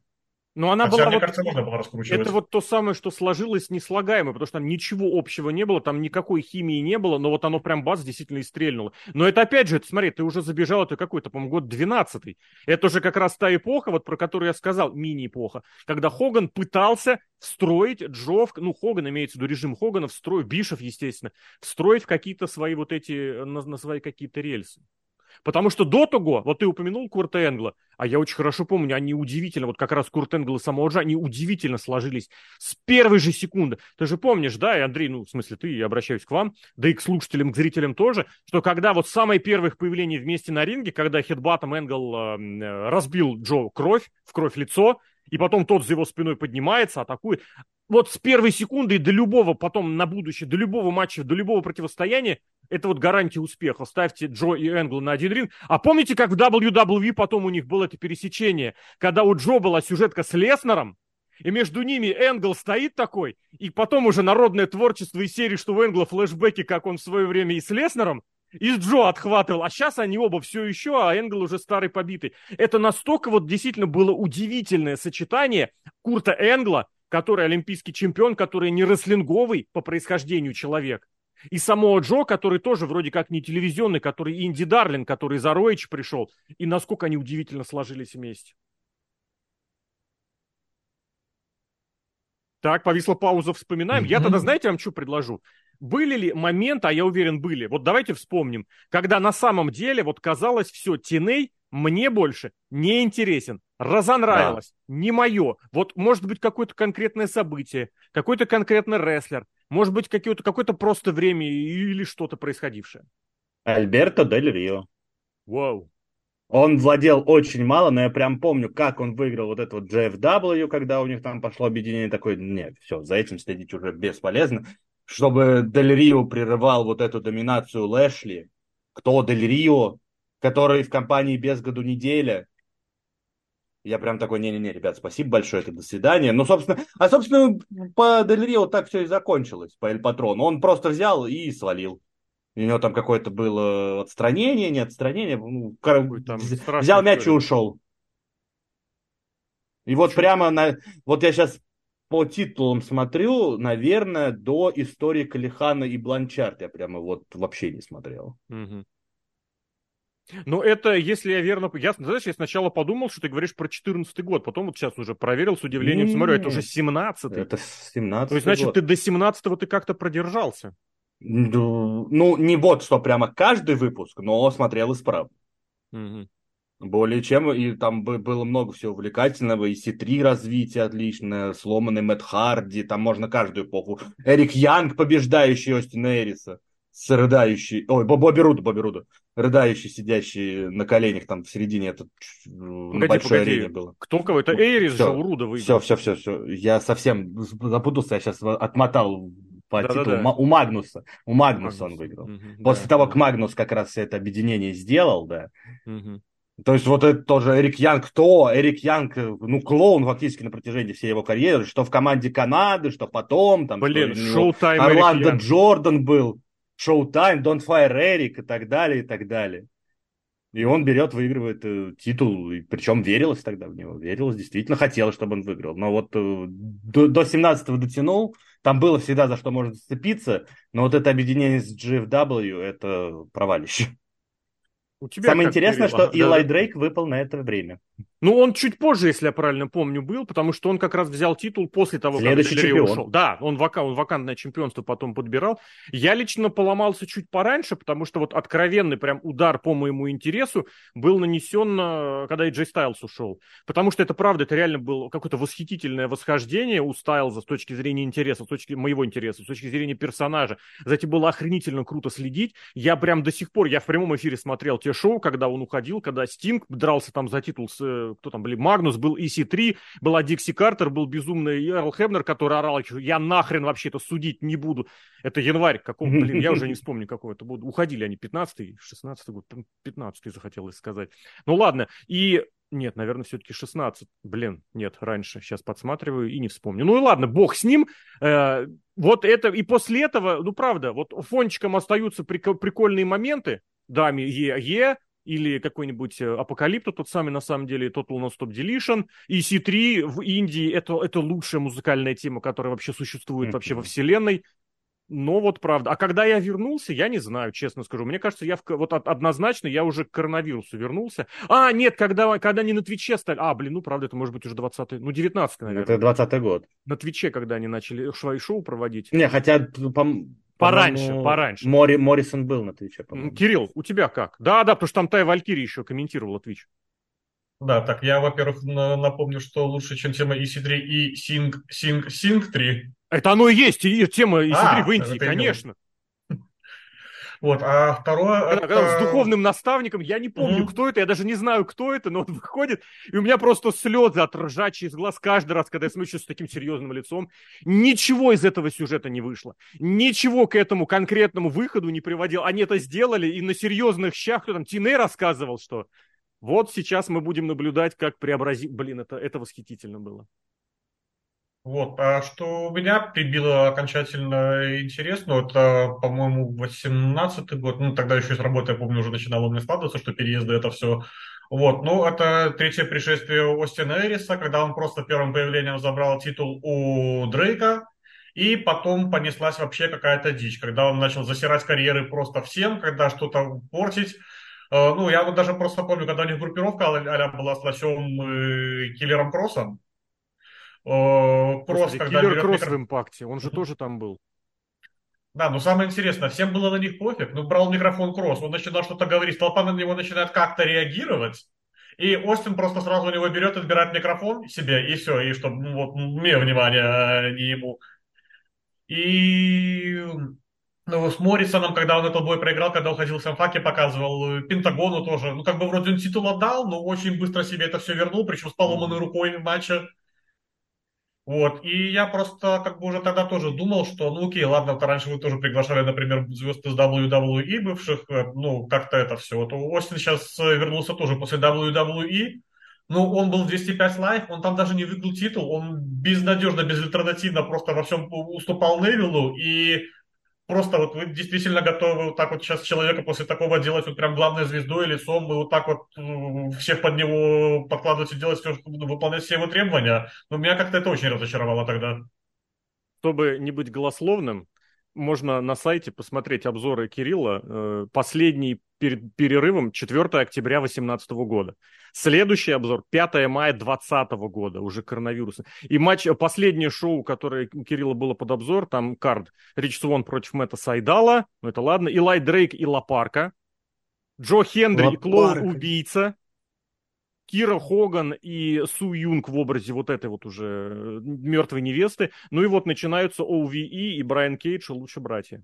Но она Хотя, была мне вот, кажется, можно было раскручивать. Это вот то самое, что сложилось неслагаемо, потому что там ничего общего не было, там никакой химии не было, но вот оно прям бац, действительно и стрельнуло. Но это опять же, это, смотри, ты уже забежал, это какой-то, по-моему, год 12 Это уже как раз та эпоха, вот про которую я сказал, мини-эпоха, когда Хоган пытался встроить Джов, ну, Хоган имеется в виду режим Хогана, встроить, Бишев, естественно, встроить в какие-то свои вот эти, на, на свои какие-то рельсы. Потому что до того, вот ты упомянул Курта Энгла, а я очень хорошо помню, они удивительно, вот как раз Курт Энгл и Самоа Джо, они удивительно сложились с первой же секунды. Ты же помнишь, да, и Андрей, ну, в смысле, ты, я обращаюсь к вам, да и к слушателям, к зрителям тоже, что когда вот самое первое их появление вместе на ринге, когда хитбатом Энгл э, э, разбил Джо кровь, в кровь лицо, и потом тот за его спиной поднимается, атакует. Вот с первой секунды и до любого потом на будущее, до любого матча, до любого противостояния это вот гарантия успеха. Ставьте Джо и Энгл на один ринг. А помните, как в WWE потом у них было это пересечение, когда у Джо была сюжетка с Леснером, и между ними Энгл стоит такой, и потом уже народное творчество из серии, что у Энгла флешбеки, как он в свое время и с Леснером, и с Джо отхватывал, а сейчас они оба все еще, а Энгл уже старый побитый. Это настолько вот действительно было удивительное сочетание Курта Энгла, который олимпийский чемпион, который не рестлинговый по происхождению человек, и самого Джо, который тоже вроде как не телевизионный, который Инди Дарлин, который за Роич пришел. И насколько они удивительно сложились вместе. Так, повисла пауза, вспоминаем. Я тогда, знаете, вам что предложу? Были ли моменты, а я уверен, были. Вот давайте вспомним, когда на самом деле вот казалось все, Тиней мне больше не интересен, разонравилось, да. не мое. Вот может быть какое-то конкретное событие, какой-то конкретный рестлер, может быть, какое-то какое просто время или что-то происходившее. Альберто Дель Рио. Вау. Он владел очень мало, но я прям помню, как он выиграл вот это вот JFW, когда у них там пошло объединение такое, нет, все, за этим следить уже бесполезно. Чтобы Дель Рио прерывал вот эту доминацию Лэшли, кто Дель Рио, который в компании без году неделя, я прям такой, не-не-не, ребят, спасибо большое, это до свидания. Ну, собственно, а, собственно, по Дель Рио так все и закончилось, по Эль Патрону. Он просто взял и свалил. У него там какое-то было отстранение, не отстранение. Ну, там взял мяч и ушел. И вот прямо на... Вот я сейчас по титулам смотрю, наверное, до истории Калихана и Бланчарт я прямо вот вообще не смотрел. Угу. Ну, это, если я верно... Я, знаешь, я сначала подумал, что ты говоришь про 14 год, потом вот сейчас уже проверил с удивлением, не, смотрю, это уже 17-й. Это 17 То есть, значит, год. ты до 17-го ты как-то продержался. Ну, не вот, что прямо каждый выпуск, но смотрел исправно. Угу. Более чем, и там было много всего увлекательного, и Си-3 развитие отличное, сломанный Мэтт Харди, там можно каждую эпоху. Эрик Янг, побеждающий Остина Эриса с рыдающий, ой, Бобби Руда, Бобби Руда, рыдающий, сидящий на коленях там в середине, это погоди, на большой погоди. арене было. Кто кого? Это Эйрис все, же у Руда выиграл. Все, все, все, все. Я совсем запутался, я сейчас отмотал по да, титулу. Да, да. У Магнуса. У Магнуса Магнус. он выиграл. Угу, После да, того, как Магнус как раз это объединение сделал, да. Угу. То есть вот это тоже Эрик Янг, кто? Эрик Янг, ну, клоун фактически на протяжении всей его карьеры, что в команде Канады, что потом, там, Блин, Showtime Орландо Джордан был. Showtime, Don't Fire Eric и так далее, и так далее. И он берет, выигрывает э, титул, и причем верилось тогда в него, верилось, действительно хотелось, чтобы он выиграл. Но вот э, до, до 17-го дотянул, там было всегда за что можно зацепиться, но вот это объединение с GFW, это провалище. У тебя Самое интересное, Кирилл? что Илай да, Дрейк выпал на это время. Ну, он чуть позже, если я правильно помню, был, потому что он как раз взял титул после того, Следующий как чемпион. ушел. Да, он, вака, он вакантное чемпионство потом подбирал. Я лично поломался чуть пораньше, потому что вот откровенный прям удар по моему интересу был нанесен, э, когда Джей Стайлз ушел. Потому что это правда, это реально было какое-то восхитительное восхождение у Стайлза с точки зрения интереса, с точки моего интереса, с точки зрения персонажа. За этим было охренительно круто следить. Я прям до сих пор, я в прямом эфире смотрел те шоу, когда он уходил, когда Стинг дрался там за титул с э, кто там были, Магнус, был EC3, была Дикси Картер, был безумный Эрл Хебнер, который орал, я нахрен вообще это судить не буду. Это январь, какого, блин, я уже не вспомню, какого это был. Уходили они, 15-й, 16-й год, 15-й захотелось сказать. Ну ладно, и нет, наверное, все-таки 16. Блин, нет, раньше. Сейчас подсматриваю и не вспомню. Ну и ладно, бог с ним. Э, вот это, и после этого, ну правда, вот фончиком остаются прикольные моменты. Dummy, yeah, или какой-нибудь э, Apocalypto, тот самый, на самом деле, Total Non-Stop Deletion. И EC3 в Индии это, это лучшая музыкальная тема, которая вообще существует mm-hmm. вообще во вселенной. Но вот правда. А когда я вернулся, я не знаю, честно скажу. Мне кажется, я в, вот однозначно я уже к коронавирусу вернулся. А, нет, когда, когда они на Твиче стали... А, блин, ну правда, это может быть уже 20-й, ну 19-й, наверное. Это 20-й год. На Твиче, когда они начали шоу проводить. Не, хотя, Пораньше, пораньше. Мори, Моррисон был на Твиче, по-моему. Кирилл, у тебя как? Да, да, потому что там Тай Валькири еще комментировала Твич. Да, так я, во-первых, напомню, что лучше, чем тема EC3 и Sing, Sing, Sing 3. Это оно и есть, и тема EC3 а, в Индии, конечно. Вот, а второе... Когда, это... когда с духовным наставником, я не помню, mm-hmm. кто это, я даже не знаю, кто это, но он <laughs> выходит, и у меня просто слезы от ржачи из глаз каждый раз, когда я смотрю с таким серьезным лицом. Ничего из этого сюжета не вышло. Ничего к этому конкретному выходу не приводил. Они это сделали, и на серьезных щах, кто там, Тине рассказывал, что вот сейчас мы будем наблюдать, как преобразить... Блин, это, это восхитительно было. Вот, а что у меня прибило окончательно интерес, ну, это, по-моему, 18-й год, ну, тогда еще с работы, я помню, уже начинало мне складываться, что переезды это все. Вот, ну, это третье пришествие Остина Эриса, когда он просто первым появлением забрал титул у Дрейка, и потом понеслась вообще какая-то дичь, когда он начал засирать карьеры просто всем, когда что-то портить. Э, ну, я вот даже просто помню, когда у них группировка а была с Лосем и Киллером Кроссом, Э, просто когда Киллер Кросс микро... в импакте, он же тоже там был. Да, но самое интересное, всем было на них пофиг. Ну, брал микрофон Кросс, он начинал что-то говорить, толпа на него начинает как-то реагировать. И Остин просто сразу у него берет, отбирает микрофон себе, и все, и чтобы, ну, вот, мне внимание, а не ему. И ну, с Моррисоном, когда он этот бой проиграл, когда уходил всем факи показывал, Пентагону тоже. Ну, как бы вроде он титул отдал, но очень быстро себе это все вернул, причем с поломанной рукой в матче. Вот, и я просто как бы уже тогда тоже думал, что, ну окей, ладно, то раньше вы тоже приглашали, например, звезд из WWE бывших, э, ну, как-то это все. Вот Остин сейчас э, вернулся тоже после WWE, ну, он был 205 Live, он там даже не выиграл титул, он безнадежно, безальтернативно просто во всем уступал Невиллу, и просто вот вы действительно готовы вот так вот сейчас человека после такого делать вот прям главной звездой, лицом, и вот так вот всех под него подкладывать и делать все, выполнять все его требования. Но меня как-то это очень разочаровало тогда. Чтобы не быть голословным, можно на сайте посмотреть обзоры Кирилла. Э, последний перед перерывом 4 октября 2018 года. Следующий обзор 5 мая 2020 года, уже коронавирус. И матч, последнее шоу, которое Кирилла было под обзор, там кард Рич Свон против Мэтта Сайдала, ну это ладно, Илай Дрейк и Лапарка, Джо Хендри Лапарка. и Клоун-убийца, Кира Хоган и Су Юнг в образе вот этой вот уже э, мертвой невесты. Ну и вот начинаются OVE и Брайан Кейдж, лучше братья.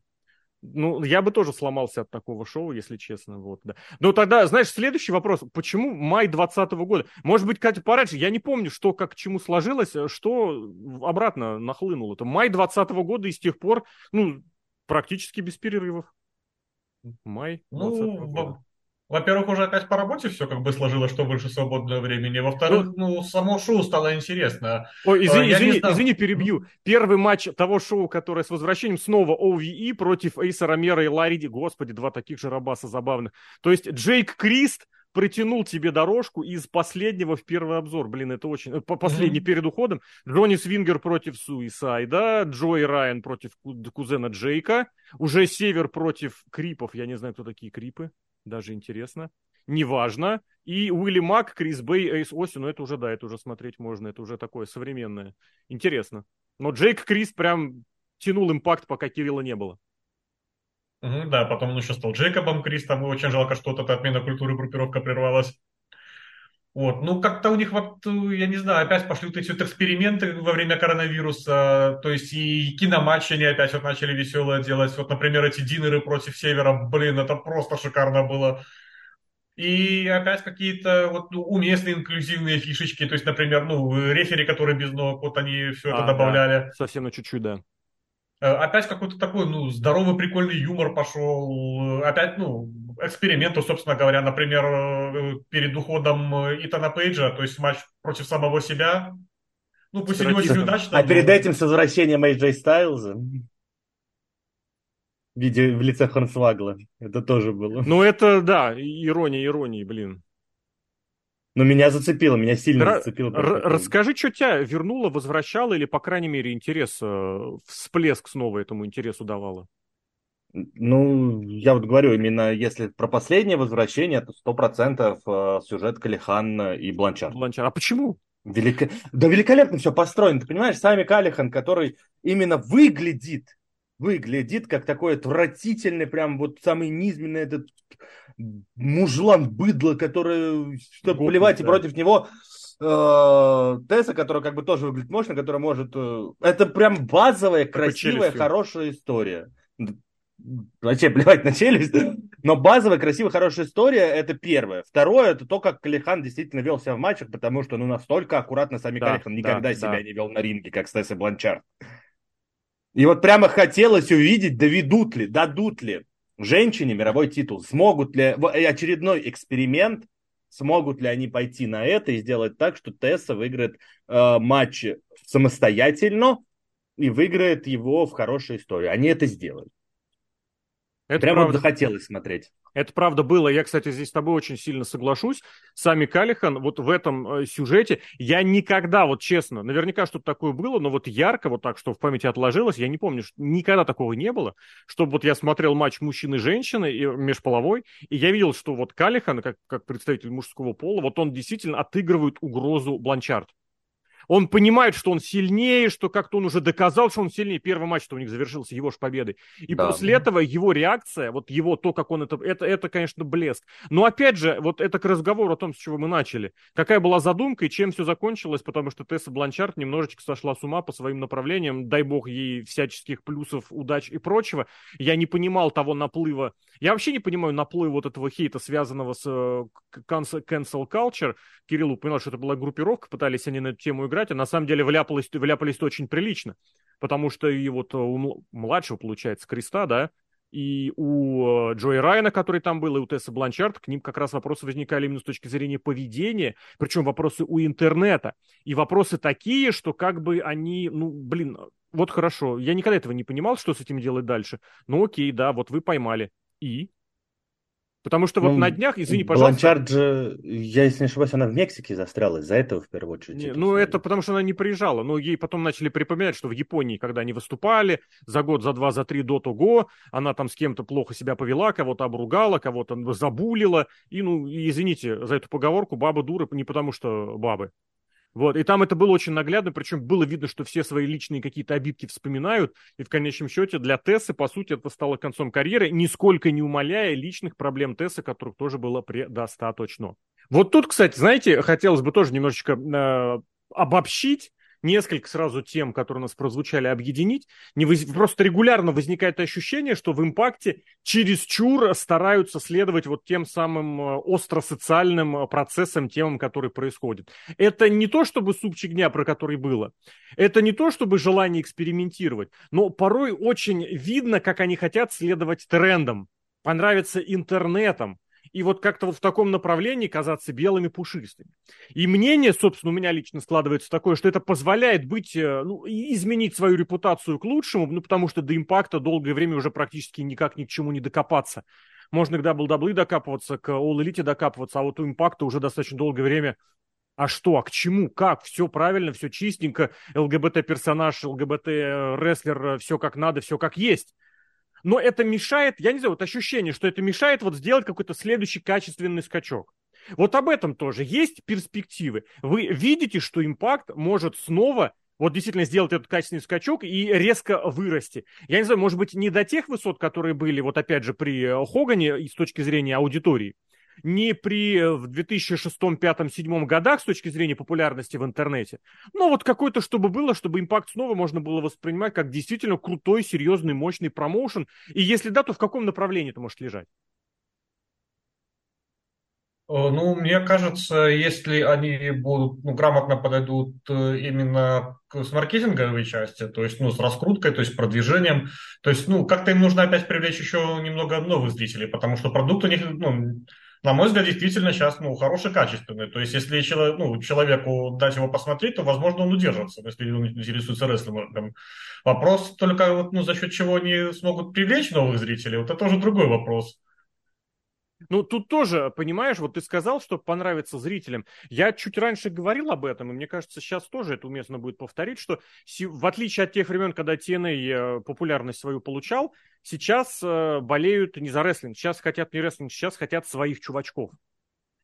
Ну, я бы тоже сломался от такого шоу, если честно. Вот, да. Но тогда, знаешь, следующий вопрос. Почему май 2020 года? Может быть, Катя, пораньше. Я не помню, что как к чему сложилось, э, что обратно нахлынуло. Это май 2020 года и с тех пор, ну, практически без перерывов. Май 2020 ну, года. Во-первых, уже опять по работе все как бы сложилось, что больше свободного времени. Во-вторых, ну, ну само шоу стало интересно. Ой, извини, а, извини, извини, перебью. Первый матч того шоу, которое с возвращением снова OVE против Эйса Ромера и Лариди. Господи, два таких же рабаса забавных. То есть Джейк Крист протянул тебе дорожку из последнего в первый обзор. Блин, это очень... Э, последний mm-hmm. перед уходом. Джонни Свингер против Суисайда, Джой Райан против кузена Джейка, уже Север против Крипов. Я не знаю, кто такие Крипы даже интересно. неважно. И Уилли Мак, Крис Бэй, Эйс Оси, ну это уже, да, это уже смотреть можно, это уже такое современное. Интересно. Но Джейк Крис прям тянул импакт, пока Кирилла не было. Да, потом он еще стал Джейкобом Кристом, и очень жалко, что вот эта отмена культуры группировка прервалась. Вот, ну как-то у них вот, я не знаю, опять пошли вот эти вот эксперименты во время коронавируса, то есть и киноматчи они опять вот начали веселое делать. Вот, например, эти динеры против Севера, блин, это просто шикарно было. И опять какие-то вот ну, уместные инклюзивные фишечки, то есть, например, ну, рефери, которые без ног, вот они все это а, добавляли. Да. Совсем на чуть-чуть, да. Э, опять какой-то такой, ну, здоровый, прикольный юмор пошел. Опять, ну, эксперименты, собственно говоря, например, э, перед уходом Итана Пейджа, то есть матч против самого себя. Ну, пусть и не очень удачно. А но... перед этим с возвращением AJ Стайлза в виде в лице Хорнсвагла. Это тоже было. Ну, это, да, ирония иронии, блин. Но меня зацепило, меня сильно Р- зацепило. Расскажи, что тебя вернуло, возвращало или, по крайней мере, интерес, э, всплеск снова этому интересу давало? Ну, я вот говорю, именно если про последнее возвращение, то сто процентов э, сюжет Калихан и Бланчар. Бланчар. А почему? Велико... Да великолепно все построено. Ты понимаешь, сами Калихан, который именно выглядит, выглядит как такой отвратительный, прям вот самый низменный этот мужлан, быдло, который, чтобы плевать да. и против него э, Тесса, которая как бы тоже выглядит мощно, которая может... Э, это прям базовая, красивая, хорошая история. Вообще плевать на челюсть, но базовая, красивая, хорошая история это первое. Второе, это то, как Калихан действительно вел себя в матчах, потому что ну настолько аккуратно сами да, Калихан никогда да, себя да. не вел на ринге, как Стесса Бланчард. И вот прямо хотелось увидеть, доведут ли, дадут ли женщине мировой титул. Смогут ли, очередной эксперимент, смогут ли они пойти на это и сделать так, что Тесса выиграет э, матч самостоятельно и выиграет его в хорошей истории. Они это сделали. Это Прямо правда. захотелось смотреть. Это правда было. Я, кстати, здесь с тобой очень сильно соглашусь. Сами Калихан, вот в этом э, сюжете, я никогда, вот честно, наверняка что-то такое было, но вот ярко, вот так, что в памяти отложилось, я не помню, что никогда такого не было, чтобы вот я смотрел матч мужчины и женщины и межполовой, и я видел, что вот Калихан, как, как представитель мужского пола, вот он действительно отыгрывает угрозу Бланчард он понимает, что он сильнее, что как-то он уже доказал, что он сильнее. Первый матч, что у них завершился его же победой. И да. после этого его реакция, вот его, то, как он это, это, это, конечно, блеск. Но опять же, вот это к разговору о том, с чего мы начали. Какая была задумка и чем все закончилось, потому что Тесса Бланчард немножечко сошла с ума по своим направлениям. Дай бог ей всяческих плюсов, удач и прочего. Я не понимал того наплыва. Я вообще не понимаю наплыва вот этого хейта, связанного с uh, cancel culture. Кирилл упоминал, что это была группировка, пытались они на эту тему играть играть, а на самом деле вляпались, вляпались очень прилично. Потому что и вот у младшего, получается, Креста, да, и у э, Джои Райана, который там был, и у Тесса Бланчард, к ним как раз вопросы возникали именно с точки зрения поведения, причем вопросы у интернета. И вопросы такие, что как бы они, ну, блин, вот хорошо, я никогда этого не понимал, что с этим делать дальше. Ну окей, да, вот вы поймали. И? Потому что вот ну, на днях, извини, пожалуйста... Бланчард же, я если не ошибаюсь, она в Мексике застряла из-за этого в первую очередь. Не, ну, это потому что она не приезжала. Но ей потом начали припоминать, что в Японии, когда они выступали, за год, за два, за три до того, она там с кем-то плохо себя повела, кого-то обругала, кого-то забулила. И, ну, извините за эту поговорку, баба дура не потому что бабы. Вот, и там это было очень наглядно, причем было видно, что все свои личные какие-то обидки вспоминают, и в конечном счете для Тессы, по сути, это стало концом карьеры, нисколько не умаляя личных проблем Тессы, которых тоже было предостаточно. Вот тут, кстати, знаете, хотелось бы тоже немножечко э, обобщить, несколько сразу тем, которые у нас прозвучали, объединить. Не воз... Просто регулярно возникает ощущение, что в импакте чересчур стараются следовать вот тем самым э, остро-социальным э, процессам, темам, которые происходят. Это не то, чтобы супчик дня, про который было. Это не то, чтобы желание экспериментировать. Но порой очень видно, как они хотят следовать трендам, понравиться интернетом, и вот как-то вот в таком направлении казаться белыми пушистыми. И мнение, собственно, у меня лично складывается такое, что это позволяет быть, э, ну, изменить свою репутацию к лучшему, ну, потому что до импакта долгое время уже практически никак ни к чему не докопаться. Можно к WWE докапываться, к All Elite докапываться, а вот у импакта уже достаточно долгое время а что, а к чему, как? Все правильно, все чистенько, ЛГБТ-персонаж, ЛГБТ-рестлер, все как надо, все как есть. Но это мешает, я не знаю, вот ощущение, что это мешает вот сделать какой-то следующий качественный скачок. Вот об этом тоже есть перспективы. Вы видите, что импакт может снова вот действительно сделать этот качественный скачок и резко вырасти. Я не знаю, может быть, не до тех высот, которые были, вот опять же, при э, Хогане с точки зрения аудитории, не при э, в 2006, 2005, 2007 годах с точки зрения популярности в интернете, но вот какой-то, чтобы было, чтобы импакт снова можно было воспринимать как действительно крутой, серьезный, мощный промоушен. И если да, то в каком направлении это может лежать? Э, ну, мне кажется, если они будут, ну, грамотно подойдут э, именно к, с маркетинговой части, то есть, ну, с раскруткой, то есть продвижением, то есть, ну, как-то им нужно опять привлечь еще немного новых зрителей, потому что продукт у них, ну, на мой взгляд, действительно сейчас, ну, хороший, качественный. То есть, если человек, ну, человеку дать его посмотреть, то, возможно, он удержится, если он интересуется рестлингом. Вопрос только, вот, ну, за счет чего они смогут привлечь новых зрителей, вот это уже другой вопрос. Ну, тут тоже, понимаешь, вот ты сказал, что понравится зрителям. Я чуть раньше говорил об этом, и мне кажется, сейчас тоже это уместно будет повторить, что в отличие от тех времен, когда TNA э, популярность свою получал, сейчас э, болеют не за рестлинг, сейчас хотят не рестлинг, сейчас хотят своих чувачков.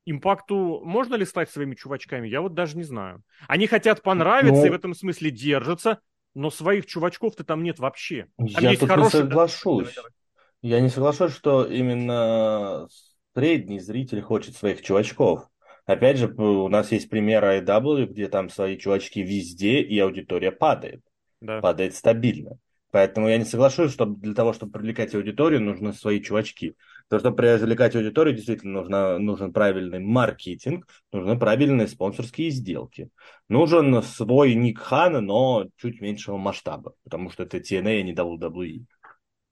Импакту можно ли стать своими чувачками? Я вот даже не знаю. Они хотят понравиться но... и в этом смысле держатся, но своих чувачков-то там нет вообще. Там я тут хороший... не соглашусь. Я не соглашусь, что именно средний зритель хочет своих чувачков. Опять же, у нас есть пример IW, где там свои чувачки везде, и аудитория падает. Да. Падает стабильно. Поэтому я не соглашусь, что для того, чтобы привлекать аудиторию, нужны свои чувачки. То, чтобы привлекать аудиторию, действительно нужно, нужен правильный маркетинг, нужны правильные спонсорские сделки. Нужен свой Ник Хан, но чуть меньшего масштаба, потому что это TNA, а не WWE.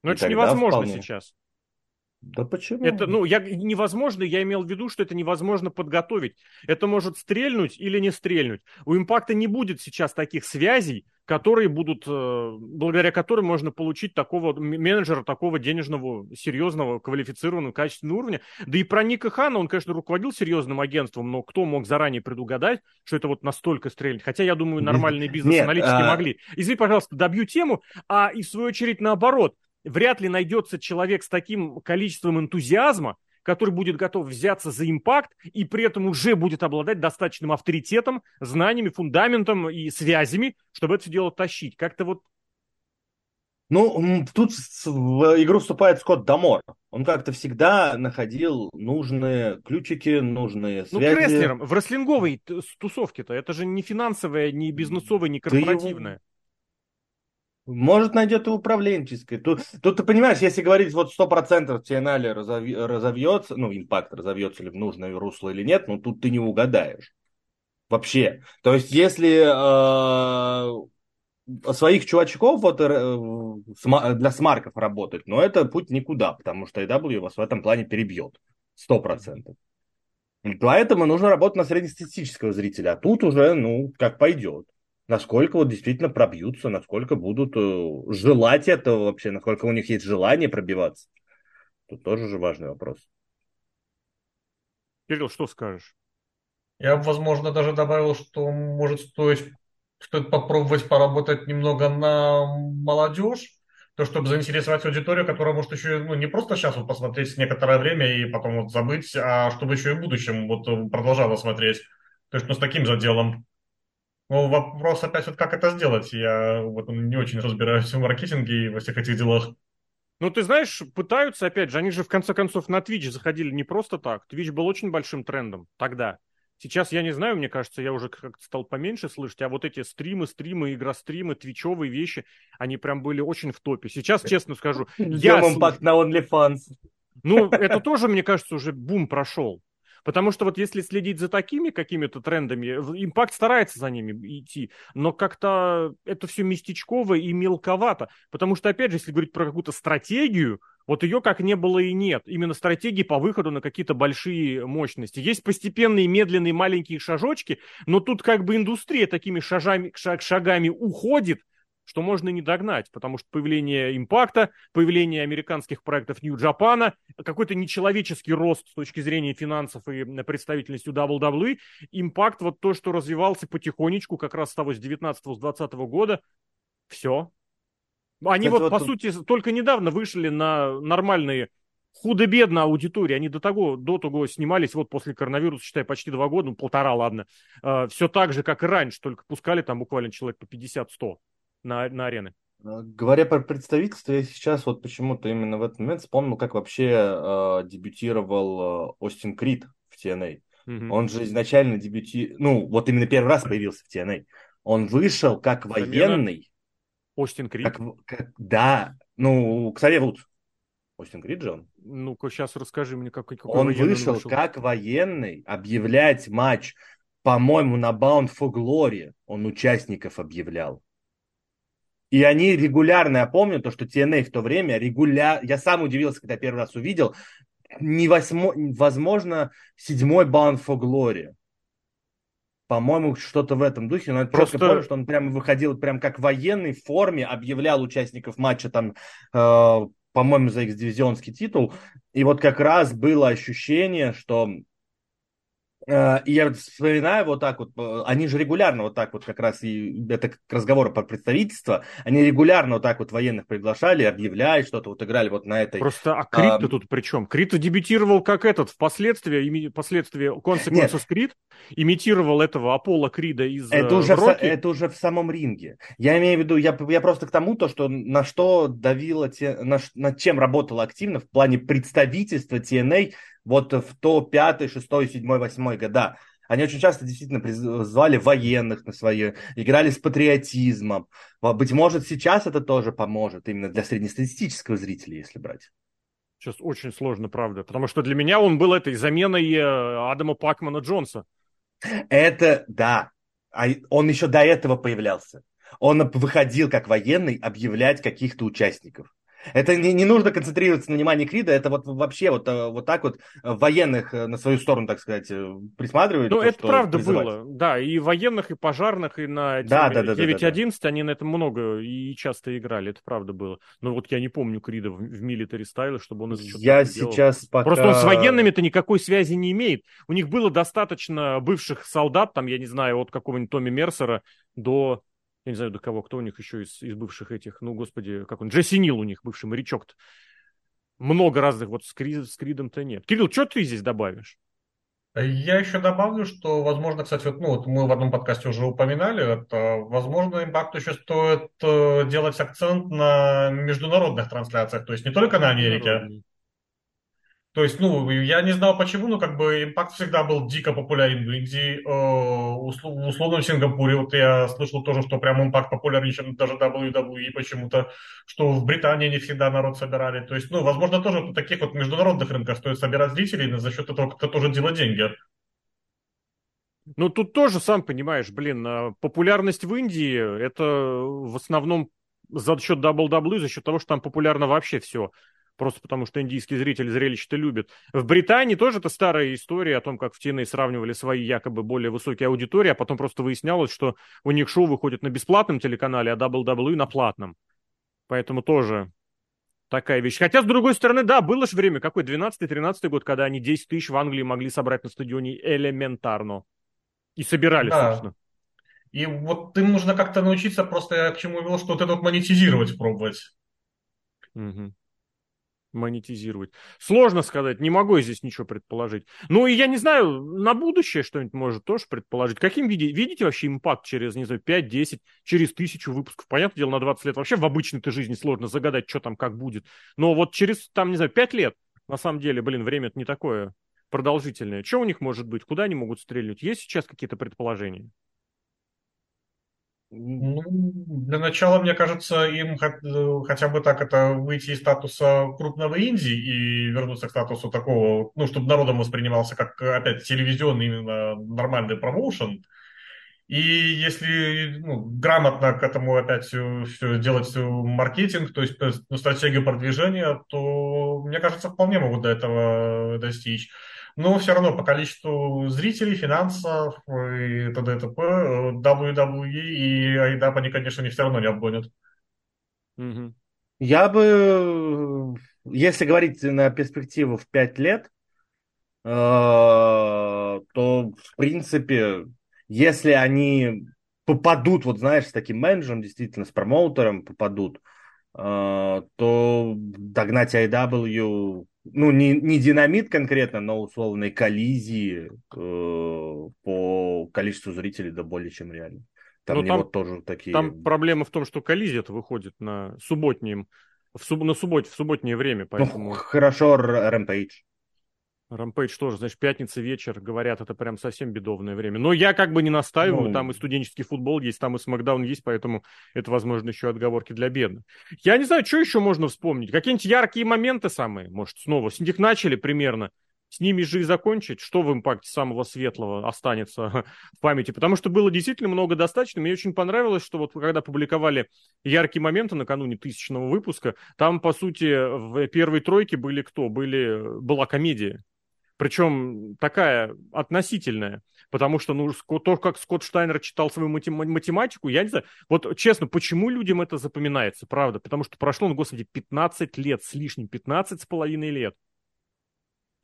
Но это невозможно вполне... сейчас. Да почему? Это, ну, я, невозможно, я имел в виду, что это невозможно подготовить. Это может стрельнуть или не стрельнуть. У импакта не будет сейчас таких связей, которые будут, э, благодаря которым можно получить такого менеджера, такого денежного, серьезного, квалифицированного, качественного уровня. Да и про Ника Хана, он, конечно, руководил серьезным агентством, но кто мог заранее предугадать, что это вот настолько стрельнет? Хотя, я думаю, нормальные бизнес-аналитики а... могли. Извини, пожалуйста, добью тему, а и в свою очередь наоборот вряд ли найдется человек с таким количеством энтузиазма, который будет готов взяться за импакт и при этом уже будет обладать достаточным авторитетом, знаниями, фундаментом и связями, чтобы это все дело тащить. Как-то вот ну, тут в игру вступает Скотт Дамор. Он как-то всегда находил нужные ключики, нужные связи. Ну, крестлером, в рестлинговой тусовке-то. Это же не финансовая, не бизнесовая, не корпоративная. Может, найдет и управленческой. Тут, тут ты понимаешь, если говорить вот сто процентов TNL разови, разовьется, ну, импакт разовьется ли в нужное русло или нет, ну, тут ты не угадаешь. Вообще. То есть, если э, своих чувачков вот, э, для смарков работать, но это путь никуда, потому что AW вас в этом плане перебьет. Сто процентов. Поэтому нужно работать на среднестатистического зрителя. А тут уже, ну, как пойдет насколько вот действительно пробьются, насколько будут э, желать этого вообще, насколько у них есть желание пробиваться. Тут тоже же важный вопрос. Кирилл, что скажешь? Я бы, возможно, даже добавил, что может стоить, стоит попробовать поработать немного на молодежь, то, чтобы заинтересовать аудиторию, которая может еще ну, не просто сейчас вот посмотреть некоторое время и потом вот забыть, а чтобы еще и в будущем вот продолжала смотреть. То есть, ну, с таким заделом. Ну, вопрос опять вот как это сделать. Я вот не очень разбираюсь в маркетинге и во всех этих делах. Ну, ты знаешь, пытаются, опять же, они же в конце концов на Twitch заходили не просто так. Twitch был очень большим трендом тогда. Сейчас я не знаю, мне кажется, я уже как-то стал поменьше слышать, а вот эти стримы, стримы, игростримы, твичевые вещи, они прям были очень в топе. Сейчас, честно скажу, <laughs> я... импакт на OnlyFans. Ну, это тоже, мне кажется, уже бум прошел. Потому что вот если следить за такими какими-то трендами, импакт старается за ними идти, но как-то это все местечково и мелковато. Потому что, опять же, если говорить про какую-то стратегию, вот ее как не было и нет. Именно стратегии по выходу на какие-то большие мощности. Есть постепенные, медленные, маленькие шажочки, но тут как бы индустрия такими шажами, шаг, шагами уходит, что можно не догнать, потому что появление импакта, появление американских проектов Нью-Джапана, какой-то нечеловеческий рост с точки зрения финансов и представительности WWE, импакт, вот то, что развивался потихонечку, как раз с того с 19-20 года, все. Они вот, вот, по сути, только недавно вышли на нормальные худо-бедно аудитории. Они до того, до того снимались вот после коронавируса, считай, почти два года, ну, полтора, ладно. Э, все так же, как и раньше, только пускали там буквально человек по 50-100 на, на арены. А, говоря про представительство, я сейчас вот почему-то именно в этот момент вспомнил, как вообще э, дебютировал э, Остин Крид в TNA. Mm-hmm. Он же изначально дебюти... Ну, вот именно первый раз появился в TNA. Он вышел как военный. Остин Крид? Как, как, да, ну, Ксавье Вудс. Остин Крид же он. Ну-ка, сейчас расскажи мне, как, какой Он вышел, вышел как военный объявлять матч, по-моему, на Bound for Glory. Он участников объявлял. И они регулярно, я помню, то, что TNA в то время регулярно, я сам удивился, когда первый раз увидел, не восьмо, возможно, седьмой Bound for Glory. По-моему, что-то в этом духе. Но я Просто... помню, что он прямо выходил прям как в форме, объявлял участников матча там э, по-моему, за X-дивизионский титул. И вот как раз было ощущение, что и я вспоминаю вот так вот, э, они же регулярно вот так вот как раз, и это к разговору про представительство, они регулярно вот так вот военных приглашали, объявляли что-то, вот играли вот на этой... Просто, а Крит-то а, тут при чем? Крит дебютировал как этот, впоследствии, ими, впоследствии Consequences Крит, имитировал этого Аполло Крида из это уже, в, это уже в самом ринге. Я имею в виду, я, я просто к тому, то, что на что давило, те, на, над чем работало активно в плане представительства TNA вот в то 5, 6, 7, 8 года. Они очень часто действительно звали военных на свои, играли с патриотизмом. Быть может, сейчас это тоже поможет именно для среднестатистического зрителя, если брать. Сейчас очень сложно, правда. Потому что для меня он был этой заменой э, Адама Пакмана Джонса. Это, да. А он еще до этого появлялся. Он выходил как военный объявлять каких-то участников. Это не, не нужно концентрироваться на внимании Крида, это вот вообще вот, э, вот так вот военных э, на свою сторону, так сказать, э, присматривать. Ну, это правда призывать. было, да, и военных, и пожарных, и на да, 9, да, да, 9.11 да, да. они на этом много и часто играли, это правда было. Но вот я не помню Крида в, в милитари стайле, чтобы он что-то Я сейчас делал. пока... Просто он с военными-то никакой связи не имеет. У них было достаточно бывших солдат, там, я не знаю, от какого-нибудь Томми Мерсера до я не знаю, до кого, кто у них еще из, из бывших этих, ну, господи, как он, Джесси Нил у них, бывший морячок-то. Много разных, вот с, Кри, с Кридом-то нет. Кирилл, что ты здесь добавишь? Я еще добавлю, что, возможно, кстати, вот, ну, вот мы в одном подкасте уже упоминали, это, возможно, импакту еще стоит э, делать акцент на международных трансляциях, то есть не только на Америке, то есть, ну, я не знал почему, но как бы импакт всегда был дико популярен в Индии, э, в условном Сингапуре. Вот я слышал тоже, что прям импакт популярнее, чем даже WWE почему-то, что в Британии не всегда народ собирали. То есть, ну, возможно, тоже на таких вот международных рынках стоит собирать зрителей, за счет этого как-то тоже делать деньги. Ну, тут тоже, сам понимаешь, блин, а популярность в Индии, это в основном за счет WWE, за счет того, что там популярно вообще все просто потому что индийский зритель зрелище-то любит. В Британии тоже это старая история о том, как в TNA сравнивали свои якобы более высокие аудитории, а потом просто выяснялось, что у них шоу выходит на бесплатном телеканале, а WWE на платном. Поэтому тоже такая вещь. Хотя, с другой стороны, да, было же время, какой, 12-13 год, когда они 10 тысяч в Англии могли собрать на стадионе элементарно. И собирали, да. собственно. И вот им нужно как-то научиться, просто я к чему вел, что вот это вот монетизировать пробовать. Угу монетизировать. Сложно сказать, не могу я здесь ничего предположить. Ну и я не знаю, на будущее что-нибудь может тоже предположить. Каким виде, видите вообще импакт через, не знаю, 5-10, через тысячу выпусков? Понятное дело, на 20 лет вообще в обычной-то жизни сложно загадать, что там как будет. Но вот через, там, не знаю, 5 лет, на самом деле, блин, время это не такое продолжительное. Что у них может быть? Куда они могут стрельнуть? Есть сейчас какие-то предположения? Ну, для начала, мне кажется, им хотя бы так это выйти из статуса крупного инди и вернуться к статусу такого, ну, чтобы народом воспринимался как, опять, телевизионный именно нормальный промоушен. И если ну, грамотно к этому опять все, все делать маркетинг, то есть ну, стратегию продвижения, то, мне кажется, вполне могут до этого достичь но все равно по количеству зрителей, финансов и т.д. и т.п. WWE и AEW они, конечно, не все равно не обгонят. Я бы, если говорить на перспективу в 5 лет, э, то, в принципе, если они попадут, вот знаешь, с таким менеджером, действительно, с промоутером попадут, то догнать IW, ну, не, не динамит конкретно, но условной коллизии по количеству зрителей да более чем реально. Там, ну, там тоже такие... Там проблема в том, что коллизия это выходит на субботнем, в суб... на субботе, в субботнее время, ну, поэтому... Ну, хорошо, Rampage. Рампейдж тоже, значит, пятница вечер, говорят, это прям совсем бедовное время. Но я как бы не настаиваю, ну... там и студенческий футбол есть, там и Смакдаун есть, поэтому это, возможно, еще отговорки для бедных. Я не знаю, что еще можно вспомнить. Какие-нибудь яркие моменты самые, может, снова. С них начали примерно с ними же и закончить, что в импакте самого светлого останется <laughs> в памяти. Потому что было действительно много достаточно. Мне очень понравилось, что вот когда публиковали яркие моменты накануне тысячного выпуска, там, по сути, в первой тройке были кто? Были, была комедия. Причем такая относительная. Потому что, ну, то, как Скотт Штайнер читал свою математику, я не знаю. Вот честно, почему людям это запоминается, правда? Потому что прошло, ну, господи, 15 лет с лишним, 15 с половиной лет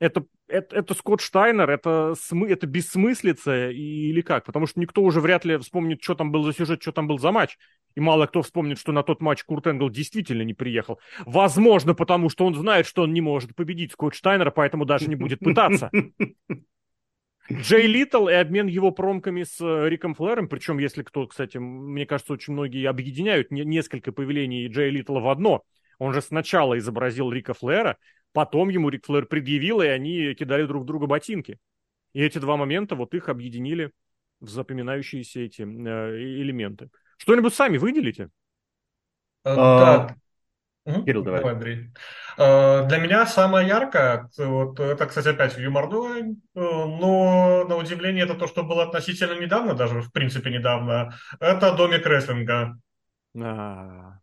это, это, это Скотт Штайнер, это, смы, это бессмыслица или как? Потому что никто уже вряд ли вспомнит, что там был за сюжет, что там был за матч. И мало кто вспомнит, что на тот матч Курт Энгл действительно не приехал. Возможно, потому что он знает, что он не может победить Скотт Штайнера, поэтому даже не будет пытаться. <laughs> Джей Литл и обмен его промками с э, Риком Флэром, причем, если кто, кстати, мне кажется, очень многие объединяют несколько появлений Джей Литла в одно. Он же сначала изобразил Рика Флэра, Потом ему Рик Флэр предъявил, и они кидали друг друга ботинки. И эти два момента, вот их объединили в запоминающиеся эти э, элементы. Что-нибудь сами выделите? Э, да. Кирилл, давай. давай Андрей. Э, для меня самое яркое, вот это, кстати, опять юморное, э, но на удивление это то, что было относительно недавно, даже в принципе недавно, это домик рестлинга. А-а-а.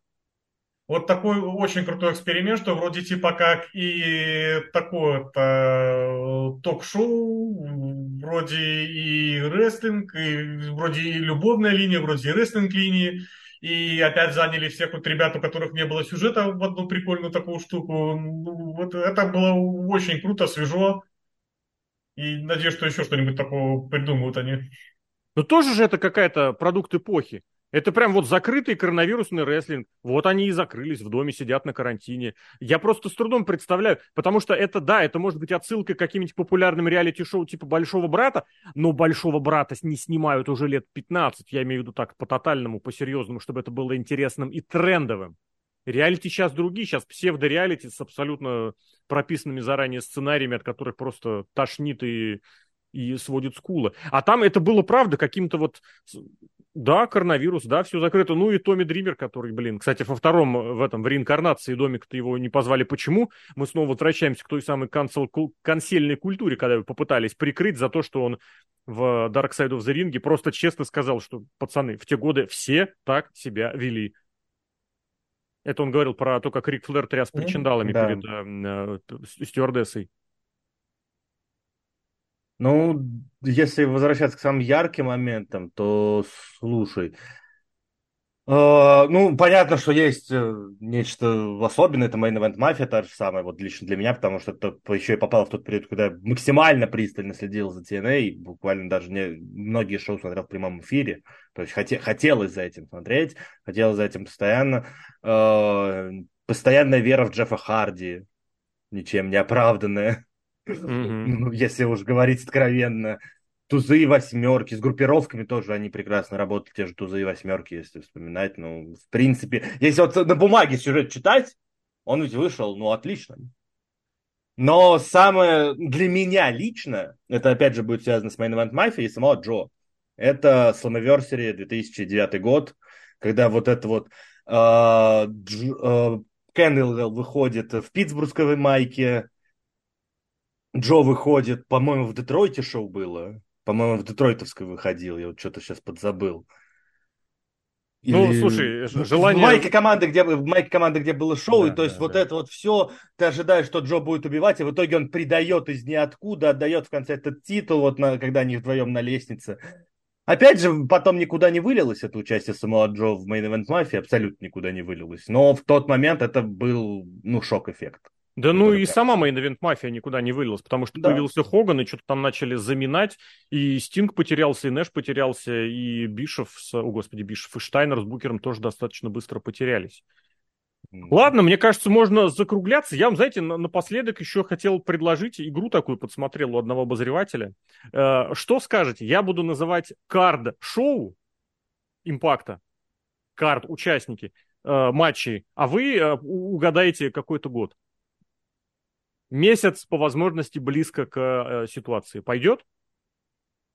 Вот такой очень крутой эксперимент, что вроде типа как и такое-то э, ток-шоу, вроде и рестлинг, и вроде и любовная линия, вроде и рестлинг-линии. И опять заняли всех вот ребят, у которых не было сюжета в одну прикольную такую штуку. Ну, вот это было очень круто, свежо. И надеюсь, что еще что-нибудь такого придумают они. Но тоже же это какая-то продукт эпохи. Это прям вот закрытый коронавирусный рестлинг. Вот они и закрылись, в доме сидят на карантине. Я просто с трудом представляю, потому что это, да, это может быть отсылка к каким-нибудь популярным реалити-шоу типа «Большого брата», но «Большого брата» не снимают уже лет 15, я имею в виду так по-тотальному, по-серьезному, чтобы это было интересным и трендовым. Реалити сейчас другие, сейчас псевдо-реалити с абсолютно прописанными заранее сценариями, от которых просто тошнит и и сводит скулы. А там это было, правда, каким-то вот... Да, коронавирус, да, все закрыто. Ну и Томми Дример, который, блин, кстати, во втором, в этом, в реинкарнации домик-то его не позвали. Почему? Мы снова возвращаемся к той самой консол, консельной культуре, когда его попытались прикрыть за то, что он в Dark Side of the Ring просто честно сказал, что, пацаны, в те годы все так себя вели. Это он говорил про то, как Рик Флэр тряс причиндалами да. перед э, э, стюардессой. Ну, если возвращаться к самым ярким моментам, то слушай. Э, ну, понятно, что есть э, нечто особенное, это Main Event Mafia, та же самая, вот лично для меня, потому что это еще и попало в тот период, когда я максимально пристально следил за TNA, буквально даже не, многие шоу смотрел в прямом эфире, то есть хоте, хотелось за этим смотреть, хотелось за этим постоянно. Э, постоянная вера в Джеффа Харди, ничем не оправданная. Ну, если уж говорить откровенно. Тузы и восьмерки, с группировками тоже они прекрасно работают, те же тузы и восьмерки, если вспоминать. Ну, в принципе, если вот на бумаге сюжет читать, он ведь вышел, ну, отлично. Но самое для меня лично, это опять же будет связано с Main Event Mafia и самого Джо, это Slammiversary 2009 год, когда вот это вот э, э, Кеннел выходит в питтсбургской майке, Джо выходит, по-моему, в Детройте шоу было. По-моему, в Детройтовской выходил, я вот что-то сейчас подзабыл. Ну, Или... Ну, слушай, желание... В майке команды, где, в майке команды, где было шоу, да, и то есть да, вот да. это вот все, ты ожидаешь, что Джо будет убивать, и в итоге он придает из ниоткуда, отдает в конце этот титул, вот на, когда они вдвоем на лестнице. Опять же, потом никуда не вылилось это участие самого Джо в Main Event Mafia, абсолютно никуда не вылилось. Но в тот момент это был, ну, шок-эффект. Да ну и сама Main Event Mafia никуда не вылилась, потому что да. появился Хоган, и что-то там начали заминать, и Стинг потерялся, и Нэш потерялся, и Бишев, с, о господи, Бишев и Штайнер с Букером тоже достаточно быстро потерялись. Ладно, мне кажется, можно закругляться. Я вам, знаете, напоследок еще хотел предложить игру такую, подсмотрел у одного обозревателя. Э, что скажете? Я буду называть кард-шоу импакта, кард участники э, матчей, а вы э, угадаете какой-то год. Месяц по возможности близко к ситуации. Пойдет?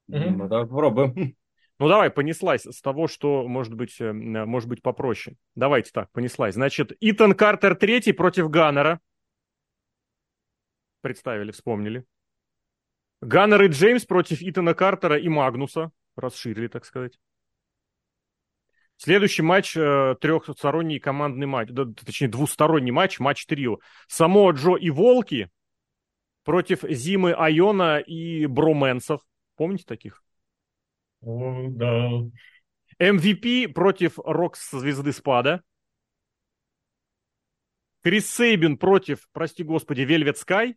Ну, давай попробуем. Ну давай, понеслась с того, что может быть, э, может быть попроще. Давайте так, понеслась. Значит, Итан Картер третий против Ганнера. Представили, вспомнили. Ганнер и Джеймс против Итана Картера и Магнуса. Расширили, так сказать. Следующий матч, э, трехсторонний командный матч, да, точнее двусторонний матч, матч трио. Само Джо и Волки против Зимы Айона и Броменсов. Помните таких? О, да. MVP против Рокс-звезды Спада. Крис Сейбин против, прости господи, Вельвет Скай.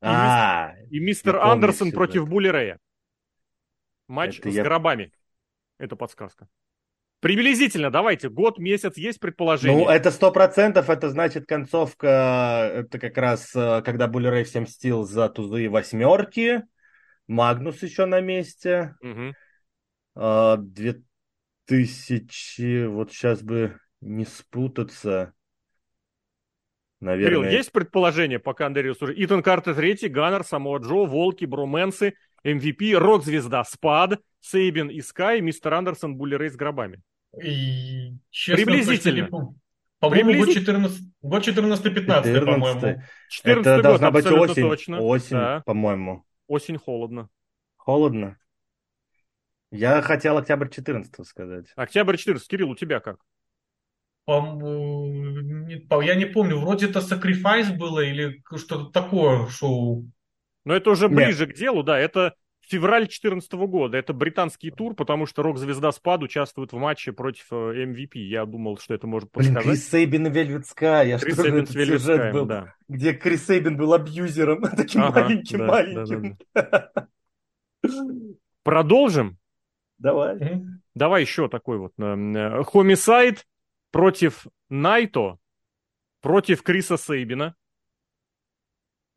А, и мистер Андерсон против Булли Рея. Матч с я... гробами. Это подсказка. Приблизительно, давайте, год, месяц, есть предположение? Ну, это сто процентов, это значит концовка, это как раз, э, когда Булли Рэй всем стил за тузы восьмерки, Магнус еще на месте. Угу. А, 2000, вот сейчас бы не спутаться. Наверное. Кирилл, есть предположение, пока Андрей уже? Итан Картер третий, Ганнер, Самоа Джо, Волки, Бруменсы, MVP, Рок-звезда, Спад, Сейбин и Скай, Мистер Андерсон, Булли с гробами. И, честно, Приблизительно. По-моему, год 14, год 14-15, по-моему. 14 Это год, должна быть осень, точно. осень да. по-моему. Осень холодно. Холодно? Я хотел октябрь 14 сказать. Октябрь 14. Кирилл, у тебя как? Я не помню, вроде это Sacrifice было или что-то такое шоу. Но это уже ближе Нет. к делу, да, это февраль 2014 года. Это британский тур, потому что рок-звезда Спад участвует в матче против MVP. Э, Я думал, что это может подсказать. Блин, Крис Сейбин и Вельвет Я Крис что Сейбин этот сюжет был, да. где Крис Сейбин был абьюзером, <laughs> таким маленьким-маленьким. Да, да, да, Продолжим? Давай. Давай еще такой вот. Хомисайд э, против Найто, против Криса Сейбина.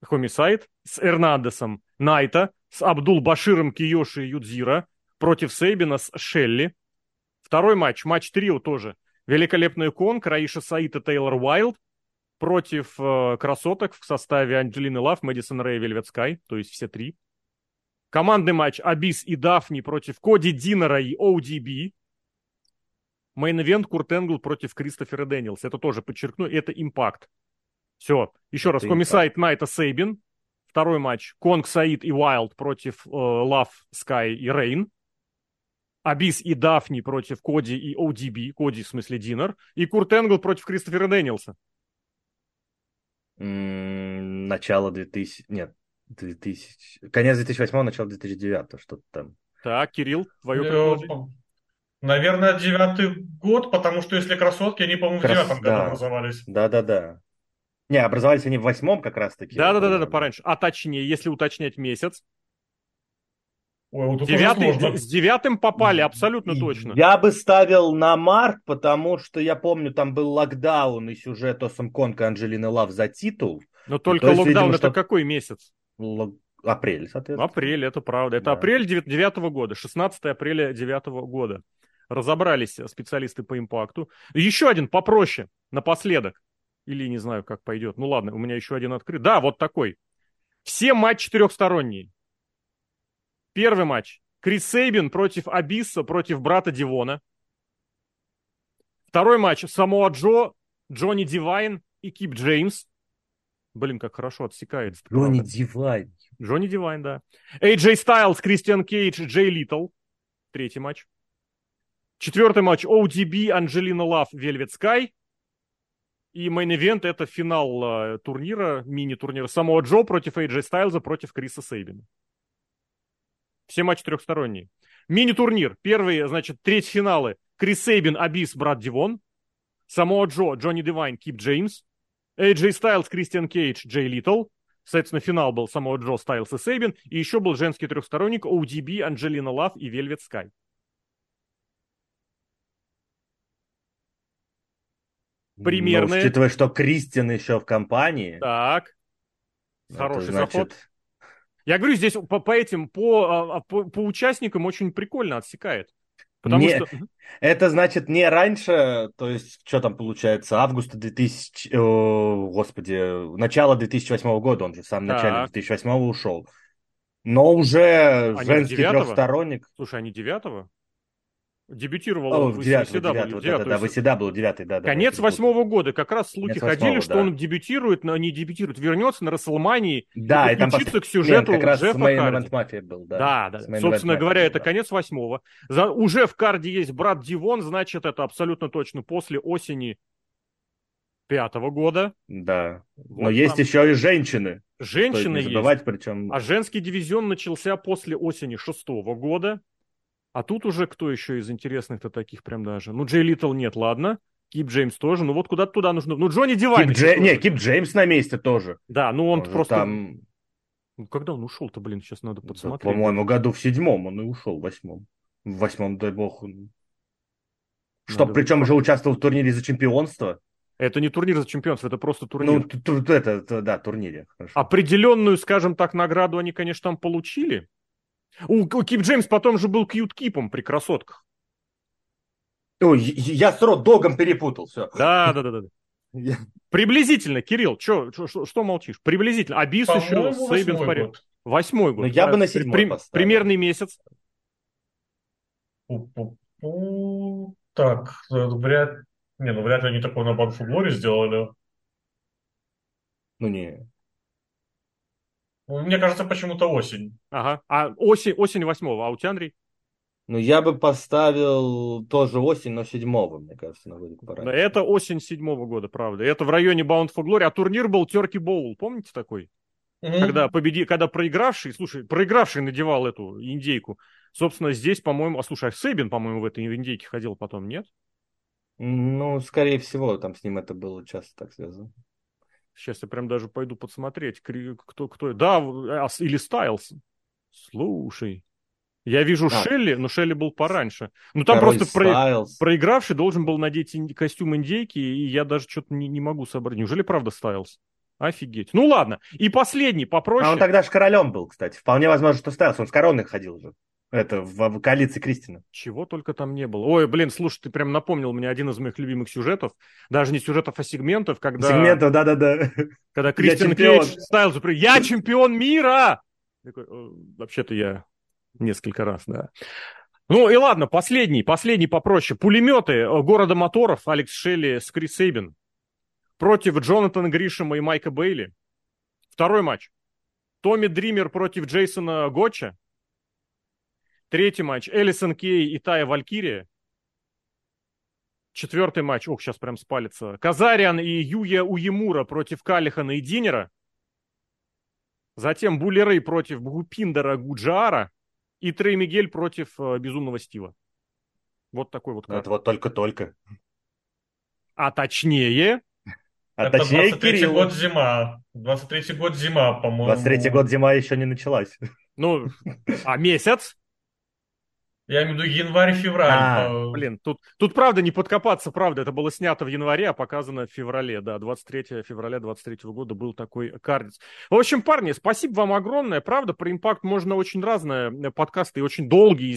Хомисайд с Эрнандесом Найта, с Абдул-Баширом Киоши и Юдзира против Сейбина с Шелли. Второй матч, матч трио тоже. Великолепный кон, Раиша Саид и Тейлор Уайлд против э, красоток в составе Анджелины Лав, Мэдисон Рэй и Вельвет Скай, то есть все три. Командный матч Абис и Дафни против Коди Динера и ODB. Main event Курт Энгл против Кристофера Дэниелс. Это тоже подчеркну, это Impact. Все. Еще это раз. Хомисайд, Найто, Сейбин. Второй матч. Конг, Саид и Уайлд против Лав, э, Скай и Рейн. Абис и Дафни против Коди и ODB. Коди в смысле Динер. И Курт Энгл против Кристофера Дэниелса. начало 2000... Нет, 2000... Конец 2008 начало 2009 что-то там. Так, Кирилл, твое ну, предложение. Наверное, девятый год, потому что если красотки, они, по-моему, в девятом году образовались. Да-да-да. Не, образовались они в восьмом как раз-таки. Да-да-да, да, пораньше. А точнее, если уточнять месяц. Ой, вот Девятый, с девятым попали, абсолютно точно. Я бы ставил на март, потому что я помню, там был локдаун и сюжет Осам Конка Анджелины Лав за титул. Но только есть, локдаун видимо, это что... какой месяц? Л... Апрель, соответственно. Апрель, это правда. Это да. апрель девятого года, 16 апреля девятого года. Разобрались специалисты по импакту. Еще один попроще, напоследок. Или не знаю, как пойдет. Ну ладно, у меня еще один открыт. Да, вот такой. Все матчи четырехсторонние. Первый матч. Крис Сейбин против Абисса, против брата Дивона. Второй матч. Самоа Джо, Джонни Дивайн и Кип Джеймс. Блин, как хорошо отсекает. Джонни Дивайн. Джонни Дивайн, да. AJ Стайлз, Кристиан Кейдж, Джей Литал. Третий матч. Четвертый матч. ODB, Анджелина Лав, Вельвет Скай. И main event это финал э, турнира, мини-турнира Самоа Джо против AJ Стайлза против Криса Сейбина. Все матчи трехсторонние. Мини-турнир. Первый, значит, треть финалы. Крис Сейбин, Абис, брат Дивон. Самоа Джо, Джонни Дивайн, Кип Джеймс. AJ Стайлз, Кристиан Кейдж, Джей Литал. Соответственно, финал был Самоа Джо, Стайлз и Сейбин. И еще был женский трехсторонник ODB, Анджелина Лав и Вельвет Скай. Примерные. Ну, учитывая, что Кристиан еще в компании. Так. это Хороший значит, заход. Я говорю, здесь по, по этим, по, а, по, по участникам очень прикольно отсекает. Потому Не, что... Это значит не раньше, то есть, что там получается, августа 2000, о, господи, начало 2008 года, он же в самом Так. начале 2008 ушел. Но уже Они женский трехсторонник. Слушай, они девятого? Дебютировал О, он в в девятого, WCW, девятого, да, да, да, девятый. Был девятый, да, да. Конец WCW. восьмого года. Как раз слухи Конец ходили, восьмого, что да. он дебютирует, но не дебютирует, вернется на Расселмании Да, и там подключится пос- к сюжету Нет, как раз Джеффа Харди. Mafia был, да. Да, да. Собственно говоря, был, это да. конец восьмого. За, уже в card е есть брат Дивон, значит, это абсолютно точно после осени пятого года. Да. Вот Но есть там еще и женщины. Женщины не есть. забывать, причем... А женский дивизион начался после осени шестого года. А тут уже кто еще из интересных-то таких прям даже? Ну, Джей Литал нет, ладно. Кип Джеймс тоже. Ну, вот куда-то туда нужно. Ну, Джонни Дивайн. Кип еще Дже- тоже. Не, Кип Джеймс на месте тоже. Да, ну он Тоже просто... Там, Ну, Когда он ушел-то, блин, сейчас надо да, подсмотреть. по-моему, году в седьмом он и ушел, в восьмом. В восьмом, дай бог. он- Что, Надо- причем уже участвовал в турнире за чемпионство. Это не турнир за чемпионство, это просто турнир. Ну, это, да, турнире. хорошо. Определенную, скажем так, награду они, конечно, там получили. У, у Кип Джеймс потом же был кьют кипом при красотках. Ой, я я с Род Догом перепутал, все. Да, да, да, да. да. Приблизительно, Кирилл, чё, чё- что, что молчишь? Приблизительно. Абис еще По-моему, Сейбин в восьмой порядке. год. Восьмой год. Ну, я бы на При- седьмой при- поставил. Примерный месяц. Пу-пу-пу. Так, э, вряд... Не, ну вряд ли они такое на Банфу Глори сделали. Ну, не. Ну, Мне кажется, почему-то осень. Ага. А осень, осень восьмого. А у тебя, Андрей? Ну, я бы поставил тоже осень, но седьмого, мне кажется, на годик пора. Да, это осень седьмого года, правда. Это в районе Bound for Glory. А турнир был Терки Боул. Помните такой? Мгм. Когда, победи... Когда проигравший, слушай, проигравший надевал эту индейку. Собственно, здесь, по-моему... А слушай, а Сейбин, по-моему, в этой индейке ходил потом, нет? Ну, скорее всего, там с ним это было часто так связано. Сейчас я прям даже пойду подсмотреть, кто, кто... Да, а, или Стайлс. Слушай. Я вижу А. Шелли, но Шелли был пораньше. Ну, там Король просто про- Стайлз. проигравший должен был надеть костюм индейки, и я даже что-то не, не могу собрать. Неужели правда Стайлс? Офигеть. Ну, ладно. И последний, попроще. А он тогда же королем был, кстати. Вполне возможно, что Стайлз. Он с короной ходил уже. Это в, в коалиции Кристина. Чего только там не было. Ой, блин, слушай, ты прям напомнил мне один из моих любимых сюжетов. Даже не сюжетов, а сегментов, когда, Сегментов, да-да-да. когда чемпион. Кейдж Стайлзу Я чемпион мира! Такой, «Э, Вообще-то я несколько раз, да. Ну и ладно, последний, последний попроще. Пулеметы э, города моторов Алекс Шелли с Крис Сейбин против Джонатана Гришема и Майка Бейли. Второй матч. Томми Дример против Джейсона Готча. Третий матч. Элисон Кей и Тая Валькирия. Четвертый матч. Ох, сейчас прям спалится. Казариан и Юя Уемура против Калихана и Динера. Затем Булли Рэй против Бгупиндера Гуджара. И Трей Мигель против э, Безумного Стива. Вот такой вот Ну, карт. Это вот только-только. А точнее, А <laughs> Это точнее, 23-й Кирилл. год зима. 23-й год зима, по-моему. 23-й год зима еще не началась. ну, а месяц? Я имею в виду январь-февраль. А, Блин, тут, тут правда не подкопаться, правда. Это было снято в январе, а показано в феврале. Да, 23 февраля 23 года был такой кардец. В общем, парни, спасибо вам огромное. Правда, про импакт можно очень разные э, подкасты, и очень долгие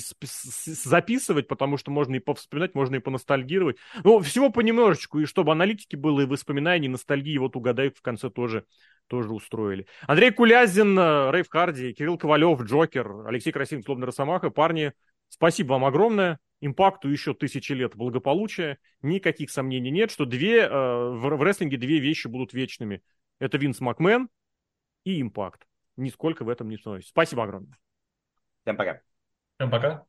записывать, потому что можно и повспоминать, можно и поностальгировать. Ну, всего понемножечку, и чтобы аналитики было, и воспоминания, и ностальгии, вот угадай, в конце тоже тоже устроили. Андрей Кулязин, э, Рейв Харди, Кирилл Ковалев, Джокер, Алексей Красин, Злобный Росомаха. Парни, спасибо вам огромное. Импакту еще тысячи лет благополучия. Никаких сомнений нет, что две, э, в, в рестлинге две вещи будут вечными. Это Винс Макмен и импакт. Нисколько в этом не становится. Спасибо огромное. Всем пока. Всем пока.